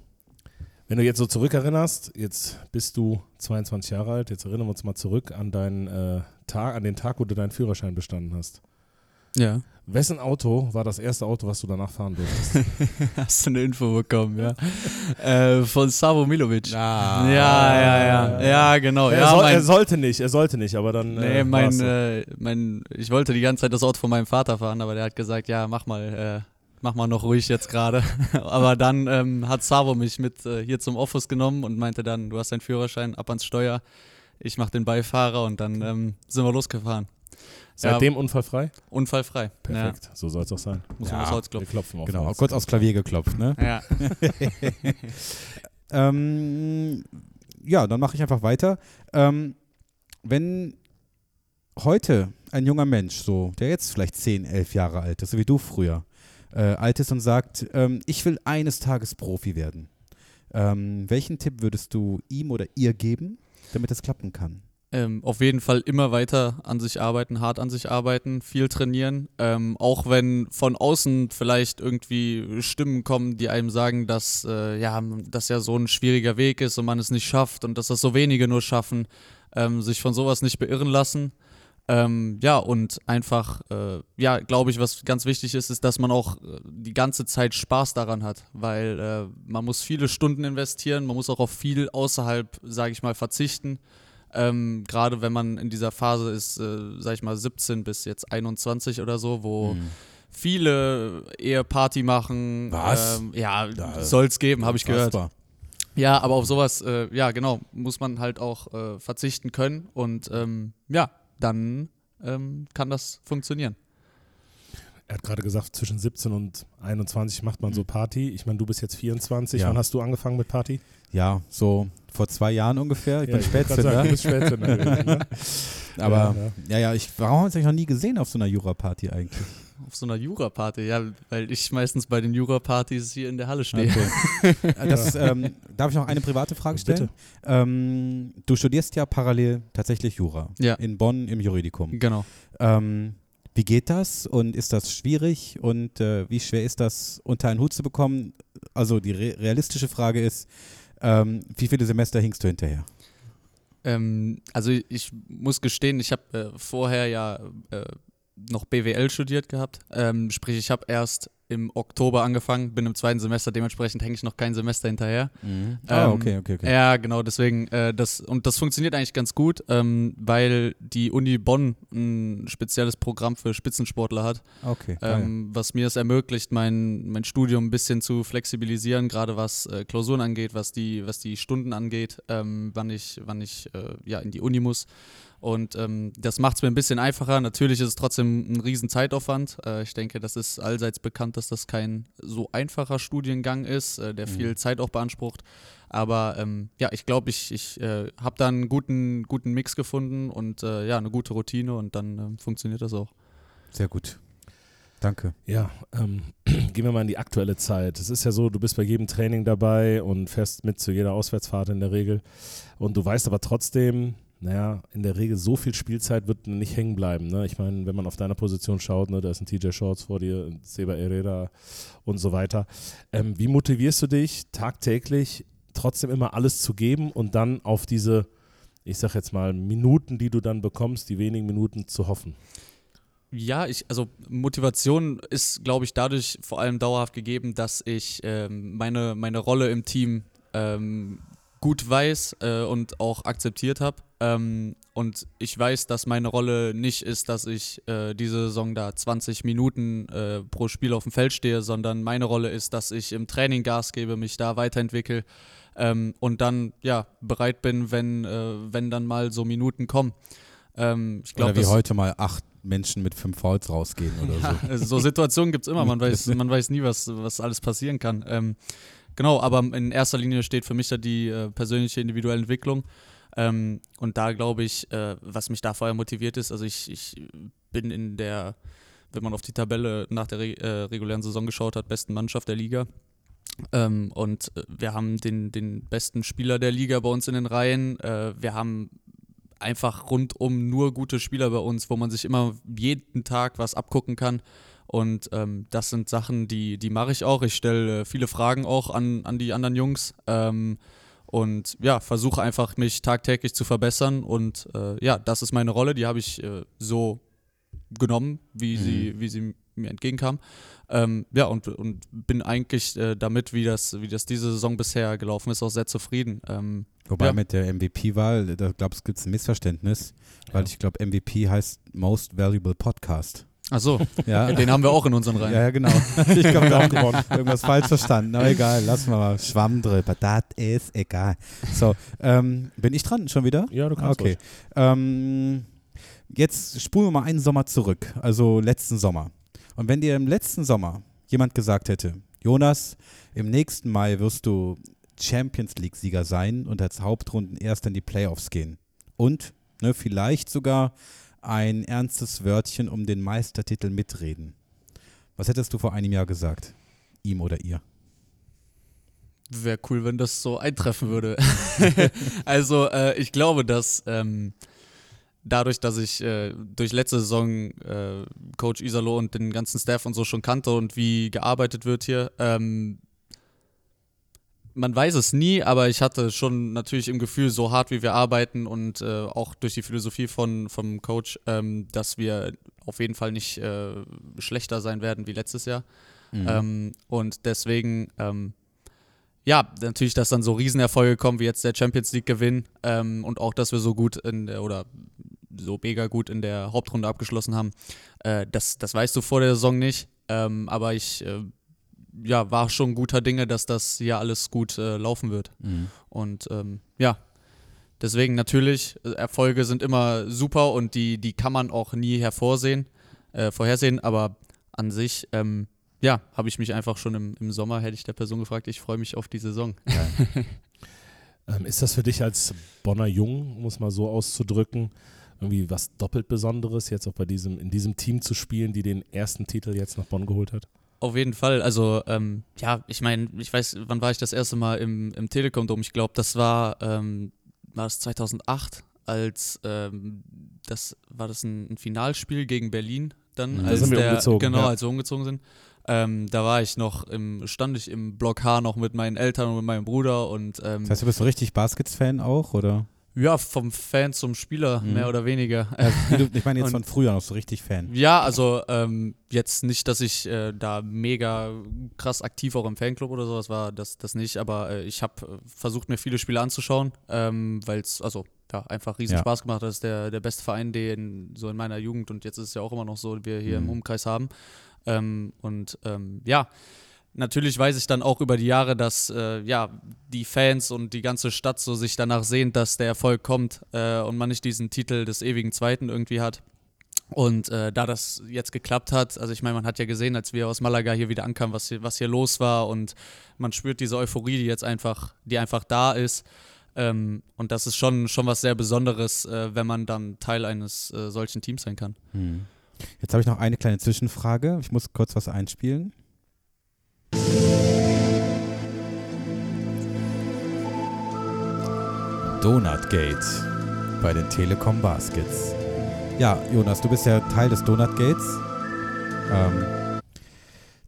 Speaker 1: wenn du jetzt so zurückerinnerst, jetzt bist du 22 Jahre alt, jetzt erinnern wir uns mal zurück an deinen äh, Tag, an den Tag, wo du deinen Führerschein bestanden hast.
Speaker 7: Ja.
Speaker 1: Wessen Auto war das erste Auto, was du danach fahren durftest? [laughs]
Speaker 7: Hast du eine Info bekommen, ja? äh, von Savo Milovic.
Speaker 2: Ah.
Speaker 7: Ja, ja, ja. Ja, genau.
Speaker 1: er,
Speaker 7: ja,
Speaker 1: soll,
Speaker 7: mein,
Speaker 1: er sollte nicht, er sollte nicht, aber dann.
Speaker 7: Nee,
Speaker 1: äh,
Speaker 7: mein,
Speaker 1: so.
Speaker 7: äh, mein, ich wollte die ganze Zeit das Auto von meinem Vater fahren, aber der hat gesagt, ja, mach mal, äh, mach mal noch ruhig jetzt gerade. [laughs] aber dann ähm, hat Savo mich mit äh, hier zum Office genommen und meinte dann, du hast deinen Führerschein, ab ans Steuer, ich mach den Beifahrer und dann ähm, sind wir losgefahren.
Speaker 1: Seitdem unfallfrei?
Speaker 7: Unfallfrei.
Speaker 1: Perfekt, so soll es auch sein.
Speaker 7: Muss man
Speaker 2: Ja,
Speaker 7: aufs Holz
Speaker 1: Wir
Speaker 7: klopfen.
Speaker 1: klopfen auf
Speaker 2: Genau,
Speaker 1: Holz.
Speaker 2: kurz aufs Klavier geklopft, ne?
Speaker 7: Ja. [laughs]
Speaker 2: Ähm, ja, dann mache ich einfach weiter. Ähm, wenn heute ein junger Mensch, so, der jetzt vielleicht 10, 11 Jahre alt ist, so wie du früher, äh, alt ist und sagt, ähm, ich will eines Tages Profi werden, ähm, welchen Tipp würdest du ihm oder ihr geben, damit es klappen kann?
Speaker 7: Ähm, auf jeden Fall immer weiter an sich arbeiten, hart an sich arbeiten, viel trainieren. Ähm, auch wenn von außen vielleicht irgendwie Stimmen kommen, die einem sagen, dass äh, ja, das ja so ein schwieriger Weg ist und man es nicht schafft und dass das so wenige nur schaffen, ähm, sich von sowas nicht beirren lassen. Ähm, ja, und einfach, äh, ja, glaube ich, was ganz wichtig ist, ist, dass man auch äh, die ganze Zeit Spaß daran hat, weil äh, man muss viele Stunden investieren, man muss auch auf viel außerhalb, sage ich mal, verzichten. Ähm, Gerade wenn man in dieser Phase ist, äh, sag ich mal, 17 bis jetzt 21 oder so, wo
Speaker 2: Hm.
Speaker 7: viele eher Party machen.
Speaker 2: Was?
Speaker 7: Ähm, ja, soll es geben, habe ich gehört. Ja, aber auf sowas, äh, ja, genau, muss man halt auch äh, verzichten können und ähm, ja, dann ähm, kann das funktionieren.
Speaker 1: Er hat gerade gesagt, zwischen 17 und 21 macht man so
Speaker 2: Mhm.
Speaker 1: Party. Ich meine, du bist jetzt 24.
Speaker 2: Ja.
Speaker 1: Wann hast du angefangen mit Party?
Speaker 2: Ja, so vor zwei Jahren ungefähr. Ich
Speaker 1: Ja,
Speaker 2: bin
Speaker 1: ich
Speaker 2: Spätzünder.
Speaker 1: sagen, Du bist Spätzünder gewesen, ne? [laughs]
Speaker 2: Aber
Speaker 1: Ja, ja.
Speaker 2: ich, warum haben wir uns eigentlich noch nie gesehen auf so einer Jura-Party eigentlich?
Speaker 7: Auf so einer Jura-Party, ja, weil ich meistens bei den Jura-Partys hier in der Halle stehe.
Speaker 2: Okay. [laughs] Das, ähm, darf ich noch eine private Frage stellen? Ähm, du studierst ja parallel tatsächlich Jura
Speaker 7: Ja.
Speaker 2: in Bonn im Juridikum.
Speaker 7: Genau.
Speaker 2: Ähm, wie geht das und ist das schwierig und äh, wie schwer ist das unter einen Hut zu bekommen? Also die re realistische Frage ist, ähm, wie viele Semester hingst du hinterher?
Speaker 7: Ähm, also ich muss gestehen, ich habe äh, vorher ja äh, noch BWL studiert gehabt. Ähm, sprich, ich habe erst im Oktober angefangen, bin im zweiten Semester, dementsprechend hänge ich noch kein Semester hinterher.
Speaker 2: Ah,
Speaker 7: Ähm,
Speaker 2: okay, okay, okay.
Speaker 7: Ja, genau, deswegen, äh, das, und das funktioniert eigentlich ganz gut, ähm, weil die Uni Bonn ein spezielles Programm für Spitzensportler hat,
Speaker 2: okay
Speaker 7: ähm, was mir es ermöglicht, mein, mein Studium ein bisschen zu flexibilisieren, gerade was äh, Klausuren angeht, was die, was die Stunden angeht, ähm, wann ich, wann ich äh, ja, in die Uni muss. Und ähm, das macht es mir ein bisschen einfacher. Natürlich ist es trotzdem ein riesen Zeitaufwand. Äh, ich denke, das ist allseits bekannt, dass das kein so einfacher Studiengang ist, äh, der viel Zeit auch beansprucht. Aber ähm, ja, ich glaube, ich, ich äh, habe da einen guten, guten Mix gefunden und äh, ja, eine gute Routine und dann ähm, funktioniert das auch.
Speaker 2: Sehr gut. Danke.
Speaker 1: Ja, ähm, [clears throat] gehen wir mal in die aktuelle Zeit. Es ist ja so, du bist bei jedem Training dabei und fährst mit zu jeder Auswärtsfahrt in der Regel. Und du weißt aber trotzdem, naja, in der Regel so viel Spielzeit wird nicht hängen bleiben. Ne? Ich meine, wenn man auf deiner Position schaut, ne, da ist ein TJ Shorts vor dir, ein Seba Herrera und so weiter. Ähm, wie motivierst du dich tagtäglich trotzdem immer alles zu geben und dann auf diese, ich sag jetzt mal, Minuten, die du dann bekommst, die wenigen Minuten zu hoffen?
Speaker 7: Ja, ich, also Motivation ist, glaube ich, dadurch vor allem dauerhaft gegeben, dass ich ähm, meine, meine Rolle im Team ähm, gut weiß äh, und auch akzeptiert habe. Ähm, und ich weiß, dass meine Rolle nicht ist, dass ich äh, diese Saison da 20 Minuten äh, pro Spiel auf dem Feld stehe, sondern meine Rolle ist, dass ich im Training Gas gebe, mich da weiterentwickle ähm, und dann ja bereit bin, wenn, äh, wenn dann mal so Minuten kommen. Ähm, ich glaube,
Speaker 2: Oder wie heute mal acht Menschen mit fünf Fouls rausgehen oder [laughs] so.
Speaker 7: ja, also so Situationen gibt es immer. Man weiß, [laughs] man weiß nie, was, was alles passieren kann. Ähm, genau, aber in erster Linie steht für mich da die äh, persönliche individuelle Entwicklung. Ähm, und da glaube ich, äh, was mich da vorher motiviert ist, also ich, ich bin in der, wenn man auf die Tabelle nach der Re äh, regulären Saison geschaut hat, besten Mannschaft der Liga. Ähm, und äh, wir haben den, den besten Spieler der Liga bei uns in den Reihen. Äh, wir haben einfach rundum nur gute Spieler bei uns, wo man sich immer jeden Tag was abgucken kann. Und ähm, das sind Sachen, die, die mache ich auch. Ich stelle äh, viele Fragen auch an, an die anderen Jungs. Ähm, und ja, versuche einfach, mich tagtäglich zu verbessern. Und äh, ja, das ist meine Rolle. Die habe ich äh, so genommen, wie, sie, wie sie mir entgegenkam. Ähm, ja, und, und bin eigentlich äh, damit, wie das, wie das diese Saison bisher gelaufen ist, auch sehr zufrieden. Ähm,
Speaker 2: Wobei
Speaker 7: Ja.
Speaker 2: mit der MVP-Wahl, da glaube ich, gibt es ein Missverständnis, weil ich glaube, MVP heißt Most Valuable Podcast.
Speaker 7: Ach so, [laughs]
Speaker 2: Ja,
Speaker 7: den haben wir auch in unseren Reihen.
Speaker 2: ja, ja genau. [laughs] Ich glaube, wir haben gewonnen. Irgendwas falsch verstanden. Aber egal, lassen wir mal. Schwamm drüber. Das ist egal. So, ähm, bin ich dran schon wieder?
Speaker 1: Ja, du kannst
Speaker 2: Okay. Ähm, Jetzt spulen wir mal einen Sommer zurück, also letzten Sommer. Und wenn dir im letzten Sommer jemand gesagt hätte, Jonas, im nächsten Mai wirst du Champions League-Sieger sein und als Hauptrunden erst in die Playoffs gehen. Und ne, vielleicht sogar ein ernstes Wörtchen um den Meistertitel mitreden. Was hättest du vor einem Jahr gesagt? Ihm oder ihr?
Speaker 7: Wäre cool, wenn das so eintreffen würde. [laughs] [laughs] also äh, ich glaube, dass ähm, dadurch, dass ich äh, durch letzte Saison äh, Coach Isalo und den ganzen Staff und so schon kannte und wie gearbeitet wird hier, ähm, man weiß es nie, aber ich hatte schon natürlich im Gefühl, so hart wie wir arbeiten und äh, auch durch die Philosophie von, vom Coach, ähm, dass wir auf jeden Fall nicht äh, schlechter sein werden wie letztes Jahr. Mhm. Ähm, und deswegen, ähm, ja, natürlich, dass dann so Riesenerfolge kommen, wie jetzt der Champions League Gewinn ähm, und auch, dass wir so gut in der, oder so mega gut in der Hauptrunde abgeschlossen haben. Äh, das, das weißt du vor der Saison nicht, ähm, aber ich äh, ja, war schon guter Dinge, dass das hier alles gut äh, laufen wird. Mhm. Und ähm, ja, deswegen natürlich, äh, Erfolge sind immer super und die, die kann man auch nie hervorsehen, äh, vorhersehen, aber an sich, ähm, ja, habe ich mich einfach schon im, im Sommer, hätte ich der Person gefragt, ich freue mich auf die Saison. [laughs]
Speaker 1: Ähm, ist das für dich als Bonner Jung, muss man so auszudrücken, irgendwie was doppelt Besonderes, jetzt auch bei diesem, in diesem Team zu spielen, die den ersten Titel jetzt nach Bonn geholt hat?
Speaker 7: Auf jeden Fall. Also, ähm, ja, ich meine, ich weiß, wann war ich das erste Mal im, im Telekom-Dom? Ich glaube, das war, ähm, war das 2008, als ähm, das war das ein, ein, Finalspiel gegen Berlin dann,
Speaker 1: mhm.
Speaker 7: als
Speaker 1: sind wir
Speaker 7: der,
Speaker 1: umgezogen,
Speaker 7: genau,
Speaker 1: ja.
Speaker 7: als wir umgezogen sind. Ähm, da war ich noch im, stand ich im Block H noch mit meinen Eltern und mit meinem Bruder und ähm,
Speaker 2: Das heißt, du bist ein richtig Baskets-Fan auch, oder?
Speaker 7: Ja, vom Fan zum Spieler, mhm. mehr oder weniger.
Speaker 2: Du, [laughs] ich meine jetzt von früher noch so richtig Fan.
Speaker 7: Ja, also ähm, jetzt nicht, dass ich äh, da mega krass aktiv auch im Fanclub oder sowas war, das, das nicht, aber äh, ich habe äh, versucht, mir viele Spiele anzuschauen, ähm, weil es, also ja, einfach riesen ja. Spaß gemacht hat. Das ist der, der beste Verein, den so in meiner Jugend und jetzt ist es ja auch immer noch so, wir hier mhm. im Umkreis haben. Ähm, und ähm, ja, natürlich weiß ich dann auch über die Jahre, dass äh, ja, die Fans und die ganze Stadt so sich danach sehen, dass der Erfolg kommt äh, und man nicht diesen Titel des ewigen Zweiten irgendwie hat. Und äh, da das jetzt geklappt hat, also ich meine, man hat ja gesehen, als wir aus Malaga hier wieder ankamen, was hier, was hier los war und man spürt diese Euphorie, die jetzt einfach, die einfach da ist. Ähm, und das ist schon, schon was sehr Besonderes, äh, wenn man dann Teil eines äh, solchen Teams sein kann.
Speaker 2: Hm. Jetzt habe ich noch eine kleine Zwischenfrage. Ich muss kurz was einspielen. Donutgate bei den Telekom Baskets. Ja, Jonas, du bist ja Teil des Donutgates. Ähm,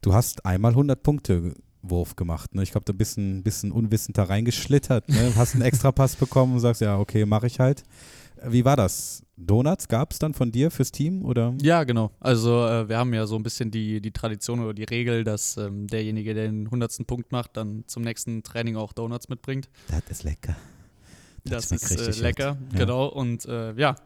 Speaker 2: du hast einmal 100 Punkte Wurf gemacht. Ne? Ich glaube, du bist ein bisschen unwissend da reingeschlittert. Ne? Hast einen Extrapass bekommen und sagst, ja, okay, mache ich halt. Wie war das? Donuts gab es dann von dir fürs Team oder?
Speaker 7: Ja, genau. Also äh, wir haben ja so ein bisschen die, die Tradition oder die Regel, dass ähm, derjenige, der den hundertsten Punkt macht, dann zum nächsten Training auch Donuts mitbringt.
Speaker 2: Das ist lecker.
Speaker 7: Das, das ist äh, lecker, ja. genau. Und äh, ja,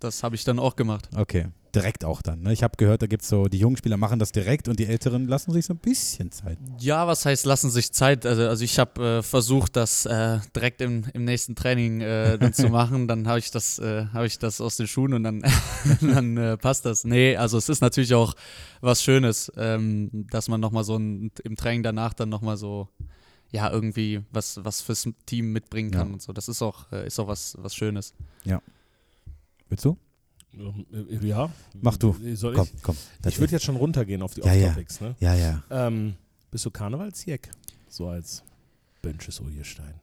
Speaker 7: das habe ich dann auch gemacht.
Speaker 2: Okay, direkt auch dann. Ne? Ich habe gehört, da gibt es so, die jungen Spieler machen das direkt und die Älteren lassen sich so ein bisschen Zeit.
Speaker 7: Ja, was heißt lassen sich Zeit? Also, also ich habe äh, versucht, das äh, direkt im, im nächsten Training äh, dann zu [laughs] machen. Dann habe ich, das, äh, hab ich das aus den Schuhen und dann, [laughs] dann äh, passt das. Nee, also es ist natürlich auch was Schönes, ähm, dass man nochmal so ein, im Training danach dann nochmal so ja, irgendwie was, was fürs Team mitbringen kann ja. und so. Das ist auch, äh, ist auch was, was Schönes.
Speaker 2: Ja. Willst du?
Speaker 1: Ähm, äh, ja.
Speaker 2: Mach du.
Speaker 1: Soll
Speaker 2: komm,
Speaker 1: ich?
Speaker 2: komm.
Speaker 1: Ich würde jetzt schon runtergehen auf die
Speaker 2: ja,
Speaker 1: Off-Topics.
Speaker 2: Ja.
Speaker 1: Ne?
Speaker 2: ja, ja.
Speaker 1: Ähm, bist du Karnevalsjeck? So als Bönches Urierstein.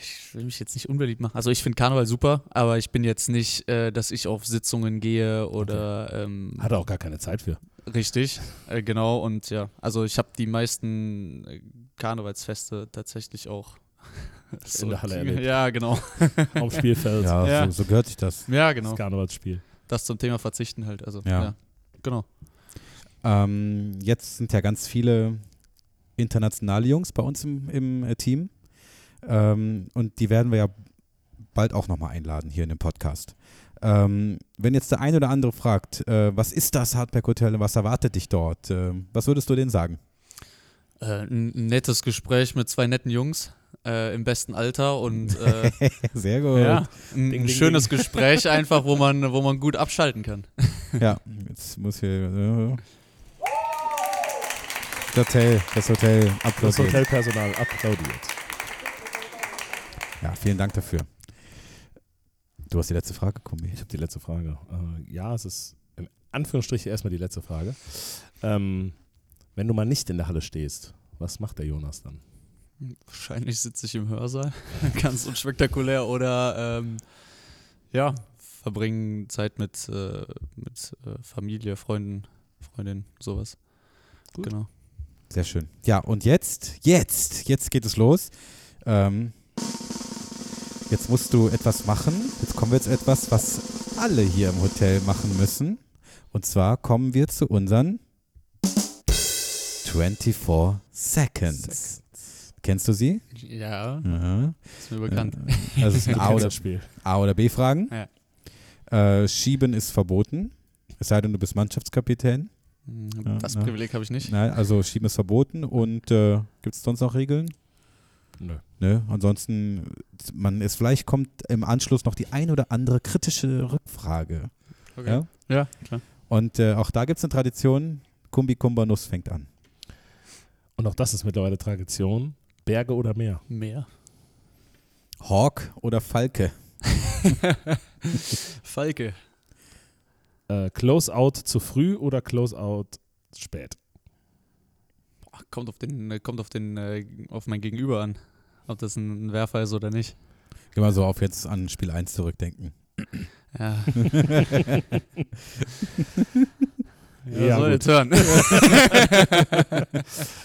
Speaker 7: Ich will mich jetzt nicht unbeliebt machen. Also ich finde Karneval super, aber ich bin jetzt nicht, äh, dass ich auf Sitzungen gehe oder. Okay. Ähm,
Speaker 1: Hat er auch gar keine Zeit für.
Speaker 7: Richtig, äh, genau. Und ja, also ich habe die meisten äh, Karnevalsfeste tatsächlich auch
Speaker 1: so in der Halle erlebt.
Speaker 7: Ja, genau. [laughs]
Speaker 1: Am Spielfeld.
Speaker 2: Ja, ja. So, so, gehört sich das.
Speaker 7: Ja, genau.
Speaker 1: Das Karnevalsspiel.
Speaker 7: Das zum Thema Verzichten halt. Also,
Speaker 2: ja.
Speaker 7: ja. Genau.
Speaker 2: Ähm, jetzt sind ja ganz viele internationale Jungs bei uns im, im äh, Team. Ähm, und die werden wir ja bald auch nochmal einladen hier in dem Podcast. Ähm, wenn jetzt der eine oder andere fragt, äh, was ist das Hardback Hotel, was erwartet dich dort, äh, was würdest du denen sagen?
Speaker 7: Äh, ein ein nettes Gespräch mit zwei netten Jungs äh, im besten Alter und [laughs] äh,
Speaker 2: Sehr gut.
Speaker 7: ja, ein,
Speaker 1: Ding,
Speaker 7: ein
Speaker 1: ding,
Speaker 7: schönes Gespräch [laughs] einfach, wo man, wo man gut abschalten kann. [laughs]
Speaker 2: Ja, jetzt muss hier. Äh, das Hotel, das Hotel
Speaker 1: Das
Speaker 2: applaudiert.
Speaker 1: Hotelpersonal applaudiert.
Speaker 2: Ja, vielen Dank dafür. Du hast die letzte Frage, Kumbi.
Speaker 1: Ich habe die letzte Frage. Äh, ja, es ist in Anführungsstrichen erstmal die letzte Frage. Ähm, wenn du mal nicht in der Halle stehst, was macht der Jonas dann?
Speaker 7: Wahrscheinlich sitze ich im Hörsaal, [laughs] ganz unspektakulär oder ähm, ja, verbringen Zeit mit, äh, mit äh, Familie, Freunden, Freundinnen, sowas.
Speaker 1: Gut.
Speaker 7: Genau.
Speaker 2: Sehr schön. Ja, und jetzt, jetzt, jetzt geht es los. Ähm, jetzt musst du etwas machen. Jetzt kommen wir zu etwas, was alle hier im Hotel machen müssen. Und zwar kommen wir zu unseren 24 Seconds. Kennst du sie?
Speaker 7: Ja,
Speaker 2: Ja.
Speaker 7: ist mir bekannt.
Speaker 2: Also es [laughs] sind A
Speaker 1: Du kennst
Speaker 2: oder,
Speaker 1: das Spiel.
Speaker 2: A oder B-Fragen.
Speaker 7: Ja.
Speaker 2: Äh, Schieben ist verboten. Es sei denn, du bist Mannschaftskapitän.
Speaker 7: Hm, Das
Speaker 2: ja.
Speaker 7: Privileg habe ich nicht.
Speaker 2: Nein, also Schieben ist verboten. Und äh, gibt es sonst noch Regeln?
Speaker 1: Nö.
Speaker 2: Ne? Ansonsten, man ist, vielleicht kommt im Anschluss noch die ein oder andere kritische Rückfrage. Ja?
Speaker 7: Ja, klar.
Speaker 2: Und äh, auch da gibt es eine Tradition, Kumbi Kumba Nuss fängt an.
Speaker 1: Und auch das ist mittlerweile Tradition. Berge oder Meer?
Speaker 7: Mehr.
Speaker 2: Hawk oder Falke? [laughs]
Speaker 7: Falke.
Speaker 1: Äh, Close-out zu früh oder Close-out spät?
Speaker 7: Kommt auf den, äh, kommt auf den, äh, auf mein Gegenüber an. Ob das ein Werfer ist oder nicht.
Speaker 2: Geh mal so auf jetzt an Spiel 1 zurückdenken.
Speaker 7: Ja. [laughs] [laughs]
Speaker 1: Ja,
Speaker 7: ja, soll
Speaker 1: gut.
Speaker 7: jetzt hören. [laughs] [laughs]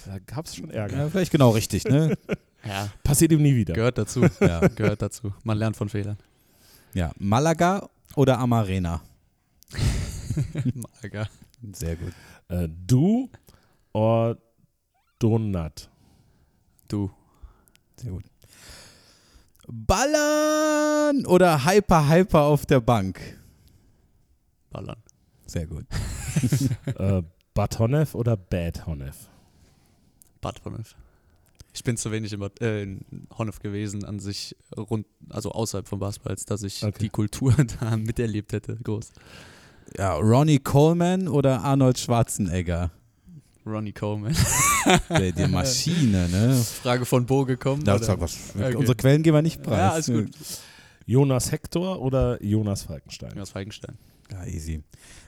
Speaker 1: Da gab es schon Ärger.
Speaker 2: Ja, vielleicht genau richtig, ne? [laughs]
Speaker 7: ja,
Speaker 1: Passiert ihm nie wieder.
Speaker 7: gehört dazu.
Speaker 2: ja.
Speaker 7: Gehört dazu. Man lernt von Fehlern.
Speaker 2: ja. Malaga oder Amarena?
Speaker 7: Malaga.
Speaker 2: Sehr gut.
Speaker 1: Äh, du oder Donut?
Speaker 7: Du.
Speaker 2: Sehr gut. Ballern oder Hyper Hyper auf der Bank?
Speaker 7: Ballern.
Speaker 2: Sehr gut. [laughs]
Speaker 1: äh, Batonev oder Bad Honef?
Speaker 7: Bad Honnef. Ich bin zu wenig in, Bad- äh, in Honnef gewesen an sich rund, also außerhalb von Basketball, als dass ich
Speaker 1: Okay.
Speaker 7: die Kultur [laughs] da miterlebt hätte. Groß.
Speaker 2: Ja, Ronnie Coleman oder Arnold Schwarzenegger?
Speaker 7: Ronnie Coleman. [laughs]
Speaker 2: Die, die Maschine, ne?
Speaker 7: Frage von Bo gekommen.
Speaker 2: Da
Speaker 7: oder?
Speaker 2: sag was.
Speaker 7: Okay.
Speaker 2: Unsere Quellen geben wir nicht preis.
Speaker 7: Ja, alles gut.
Speaker 1: Jonas Hector oder Jonas Falkenstein?
Speaker 7: Aus Feigenstein.
Speaker 2: Ja, easy.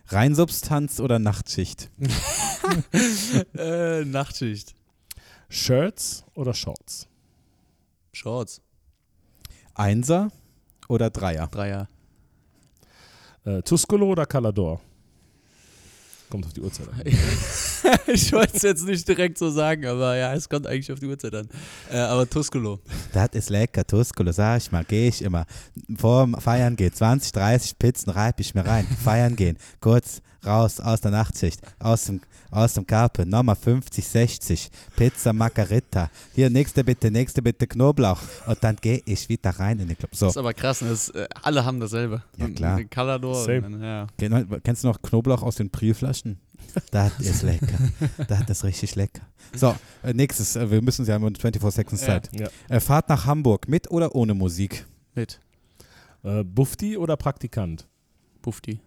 Speaker 2: Reinsubstanz oder Nachtschicht? [laughs]
Speaker 7: äh, Nachtschicht.
Speaker 1: Shirts oder Shorts?
Speaker 7: Shorts.
Speaker 2: Einser oder Dreier?
Speaker 7: Dreier.
Speaker 1: Äh, Tuscolo oder Calador? Kommt auf die Uhrzeit an. [laughs]
Speaker 7: ich wollte es jetzt nicht direkt so sagen, aber ja, es kommt eigentlich auf die Uhrzeit an. Äh, aber Tuscolo.
Speaker 2: Das ist lecker, Tuscolo, sag ich mal, gehe ich immer. Vor dem Feiern gehen, 20, 30 Pizzen reibe ich mir rein. Feiern gehen, kurz raus aus der Nachtschicht, aus dem, aus dem Karpe, nochmal 50, 60, Pizza Margarita. Hier, nächste bitte, nächste bitte Knoblauch. Und dann gehe ich wieder rein in den Club. So,
Speaker 7: Das ist aber krass, ne? das, äh, alle haben dasselbe.
Speaker 2: Ja, klar.
Speaker 7: Calador. Dann, Ja.
Speaker 2: Kenn- kennst du noch Knoblauch aus den Prielflaschen? Das ist lecker. Das ist richtig lecker. So, äh, nächstes, äh, wir müssen ja haben 24 Seconds
Speaker 7: Ja.
Speaker 2: Zeit.
Speaker 1: Ja.
Speaker 2: Fahrt nach Hamburg, mit oder ohne Musik?
Speaker 7: Mit.
Speaker 1: Äh, Bufti oder Praktikant?
Speaker 7: Bufti.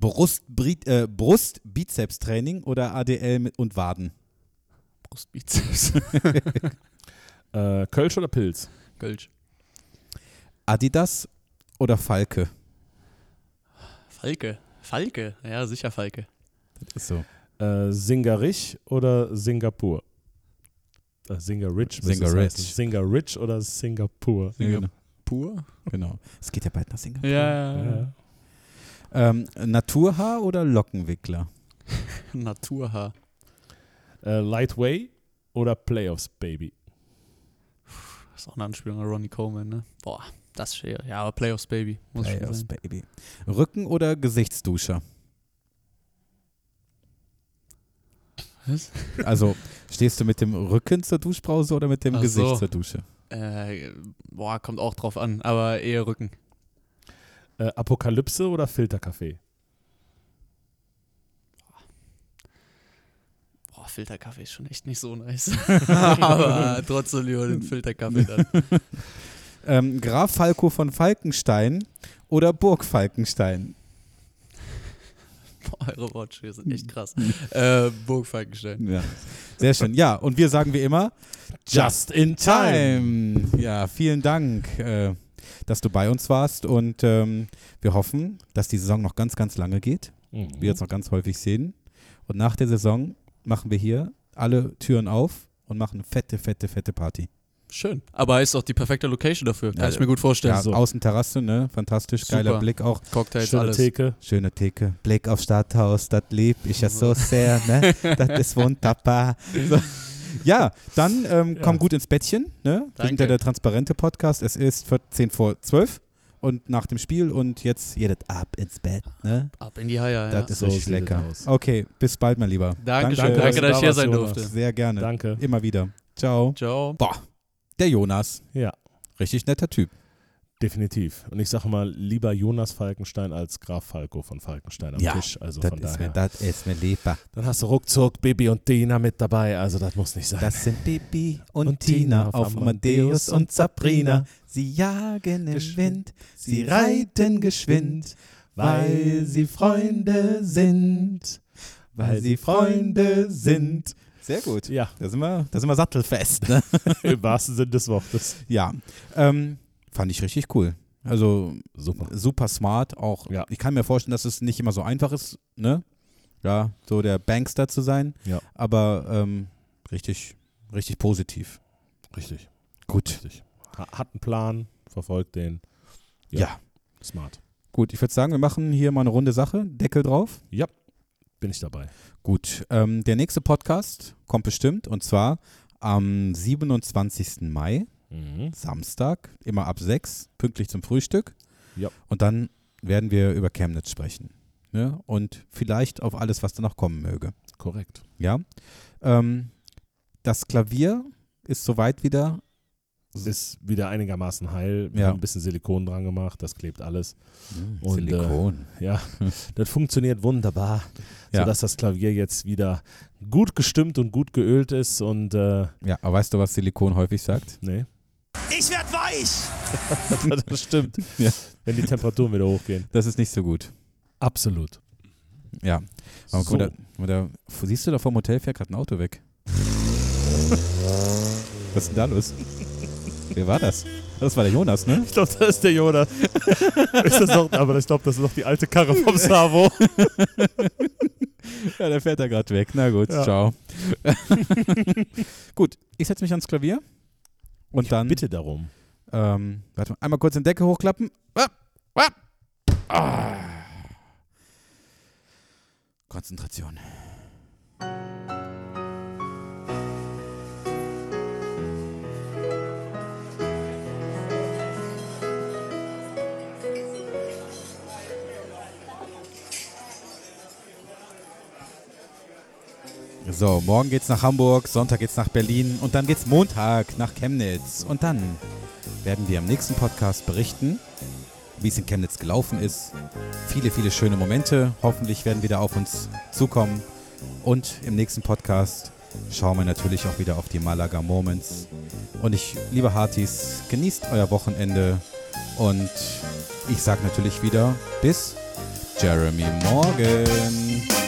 Speaker 2: Brust, äh, Brust Bizeps-Training oder ADL mit und Waden?
Speaker 7: Brustbizeps. [laughs]
Speaker 1: Äh, Kölsch oder Pilz?
Speaker 7: Kölsch.
Speaker 2: Adidas oder Falke?
Speaker 7: Falke. Falke. Ja, sicher Falke.
Speaker 2: Das ist so.
Speaker 1: Äh, Singarich oder Singapur? Äh, Singarich. heißen. Singarich oder Singapur?
Speaker 2: Genau.
Speaker 7: Pur?
Speaker 2: genau. Es geht ja bald nach Singapur.
Speaker 7: Ja.
Speaker 1: Ja.
Speaker 2: Ähm, Naturhaar oder Lockenwickler? [laughs]
Speaker 7: Naturhaar.
Speaker 1: Äh, Lightway oder Playoffs, Baby?
Speaker 7: Das ist auch eine Anspielung an Ronnie Coleman, ne? Boah, das ist schwer. Ja, aber Playoffs Baby. Muss schon
Speaker 2: Playoffs. Baby. Rücken oder Gesichtsduscher?
Speaker 7: Was?
Speaker 2: Also, stehst du mit dem Rücken zur Duschbrause oder mit dem
Speaker 7: Ach
Speaker 2: Gesicht
Speaker 7: so.
Speaker 2: zur Dusche?
Speaker 7: Äh, boah, kommt auch drauf an, aber eher Rücken.
Speaker 1: Äh, Apokalypse oder Filterkaffee?
Speaker 7: Boah, Filterkaffee ist schon echt nicht so nice. [laughs] Aber trotzdem lieber den Filterkaffee dann. [laughs]
Speaker 2: Ähm, Graf Falco von Falkenstein oder Burg Falkenstein?
Speaker 7: Boah, eure Wortspiele sind echt krass. äh, Burg Falkenstein.
Speaker 2: Ja. Sehr schön. Ja, und wir sagen wie immer,
Speaker 1: Just in time.
Speaker 2: Time. Ja, vielen Dank, äh, dass du bei uns warst und ähm, wir hoffen, dass die Saison noch ganz, ganz lange geht.
Speaker 1: Mhm.
Speaker 2: Wir uns noch ganz häufig sehen. Und nach der Saison machen wir hier alle Türen auf und machen eine fette, fette, fette Party.
Speaker 7: Schön. Aber ist auch die perfekte Location dafür. Kann
Speaker 2: Ja,
Speaker 7: ich mir gut vorstellen.
Speaker 2: Ja,
Speaker 1: so.
Speaker 2: Außenterrasse, ne? Fantastisch, geiler
Speaker 7: Super.
Speaker 2: Blick auch.
Speaker 7: Cocktails,
Speaker 1: Schöne
Speaker 7: alles.
Speaker 1: Theke.
Speaker 2: Schöne Theke. Blick aufs Stadthaus, das lieb ich ja so sehr, ne? [laughs] Das ist wunderbar. So. Ja, dann ähm,
Speaker 1: Ja.
Speaker 2: komm gut ins Bettchen, ne? Wir sind
Speaker 7: Danke.
Speaker 2: ja der transparente Podcast. Es ist 10 vor 12 und nach dem Spiel und jetzt jedes ab ins Bett, ne?
Speaker 7: Ab in die Haie, ja.
Speaker 2: Das ist
Speaker 1: so
Speaker 2: richtig lecker.
Speaker 1: aus.
Speaker 2: Okay, bis bald, mein Lieber.
Speaker 7: Dankeschön.
Speaker 1: Danke,
Speaker 7: Danke, dass ich hier sein durfte.
Speaker 2: Sehr gerne.
Speaker 1: Danke.
Speaker 2: Immer wieder. Ciao.
Speaker 7: Ciao.
Speaker 2: Boah, der Jonas.
Speaker 1: Ja,
Speaker 2: Richtig netter Typ.
Speaker 1: Definitiv. Und ich sage mal, lieber Jonas Falkenstein als Graf Falco von Falkenstein am
Speaker 2: Ja,
Speaker 1: Tisch. Also
Speaker 2: Das
Speaker 1: von
Speaker 2: ist,
Speaker 1: daher.
Speaker 2: mir, das ist mir lieber.
Speaker 1: Dann hast du ruckzuck Bibi und Dina mit dabei. Also das muss nicht sein.
Speaker 2: Das sind Bibi und,
Speaker 1: Und
Speaker 2: Tina auf Amadeus und Sabrina. Sie jagen im
Speaker 1: Geschwind.
Speaker 2: Wind, sie reiten geschwind, weil sie Freunde sind. Weil sie Freunde sind. Sehr gut.
Speaker 1: ja,
Speaker 2: Da sind wir, da sind wir sattelfest. Ne? [laughs]
Speaker 1: im wahrsten Sinne des Wortes.
Speaker 2: ja, ähm, fand ich richtig cool. Also
Speaker 1: Super.
Speaker 2: super smart. Auch
Speaker 1: Ja.
Speaker 2: ich kann mir vorstellen, dass es nicht immer so einfach ist, ne? Ja, so der Bankster zu sein.
Speaker 1: Ja.
Speaker 2: Aber ähm, richtig, richtig positiv.
Speaker 1: Richtig.
Speaker 2: Gut.
Speaker 1: Richtig. Ha- Hat einen Plan, verfolgt den.
Speaker 2: Ja.
Speaker 1: Smart.
Speaker 2: Gut, ich würde sagen, wir machen hier mal eine runde Sache. Deckel drauf.
Speaker 1: Bin ich dabei.
Speaker 2: Gut, ähm, der nächste Podcast kommt bestimmt und zwar am 27. Mai,
Speaker 1: Mhm.
Speaker 2: Samstag, immer ab 6, pünktlich zum Frühstück.
Speaker 1: Ja.
Speaker 2: Und dann werden wir über Chemnitz sprechen. Ne? Und vielleicht auf alles, was da noch kommen möge.
Speaker 1: Korrekt.
Speaker 2: Ja. Ähm, das Klavier ist soweit wieder.
Speaker 1: Ist wieder einigermaßen heil. Wir
Speaker 2: Ja.
Speaker 1: haben ein bisschen Silikon dran gemacht, das klebt alles. Und, äh,
Speaker 2: Silikon. [laughs]
Speaker 1: Ja, das funktioniert wunderbar,
Speaker 2: Ja.
Speaker 1: sodass das Klavier jetzt wieder gut gestimmt und gut geölt ist und äh,
Speaker 2: ja, aber weißt du, was Silikon häufig sagt?
Speaker 1: nee,
Speaker 6: Ich werd weich! [laughs]
Speaker 1: das stimmt. [laughs]
Speaker 2: Ja.
Speaker 1: Wenn die Temperaturen wieder hochgehen.
Speaker 2: Das ist nicht so gut.
Speaker 1: Absolut.
Speaker 2: Ja. Aber
Speaker 1: So.
Speaker 2: guck da, da, siehst du da vom Hotel fährt gerade ein Auto weg. [laughs] Was ist denn da los? Wer war das? Das war der Jonas, ne?
Speaker 1: Ich glaube, das ist der Jonas. ist das noch, aber ich glaube, das ist noch die alte Karre vom Savo.
Speaker 2: Ja, der fährt da gerade weg. Na gut,
Speaker 1: Ja.
Speaker 2: ciao. gut, ich setze mich ans Klavier. Und dann,
Speaker 1: Bitte darum.
Speaker 2: ähm, warte mal, einmal kurz den Decke hochklappen. Ah, ah, ah. Konzentration. So, morgen geht's nach Hamburg, Sonntag geht's nach Berlin und dann geht's Montag nach Chemnitz. Und dann werden wir im nächsten Podcast berichten, wie es in Chemnitz gelaufen ist. Viele, viele schöne Momente hoffentlich werden wieder auf uns zukommen. Und im nächsten Podcast schauen wir natürlich auch wieder auf die Malaga Moments. Und ich, liebe Hartis, genießt euer Wochenende. Und ich sage natürlich wieder bis Jeremy Morgan.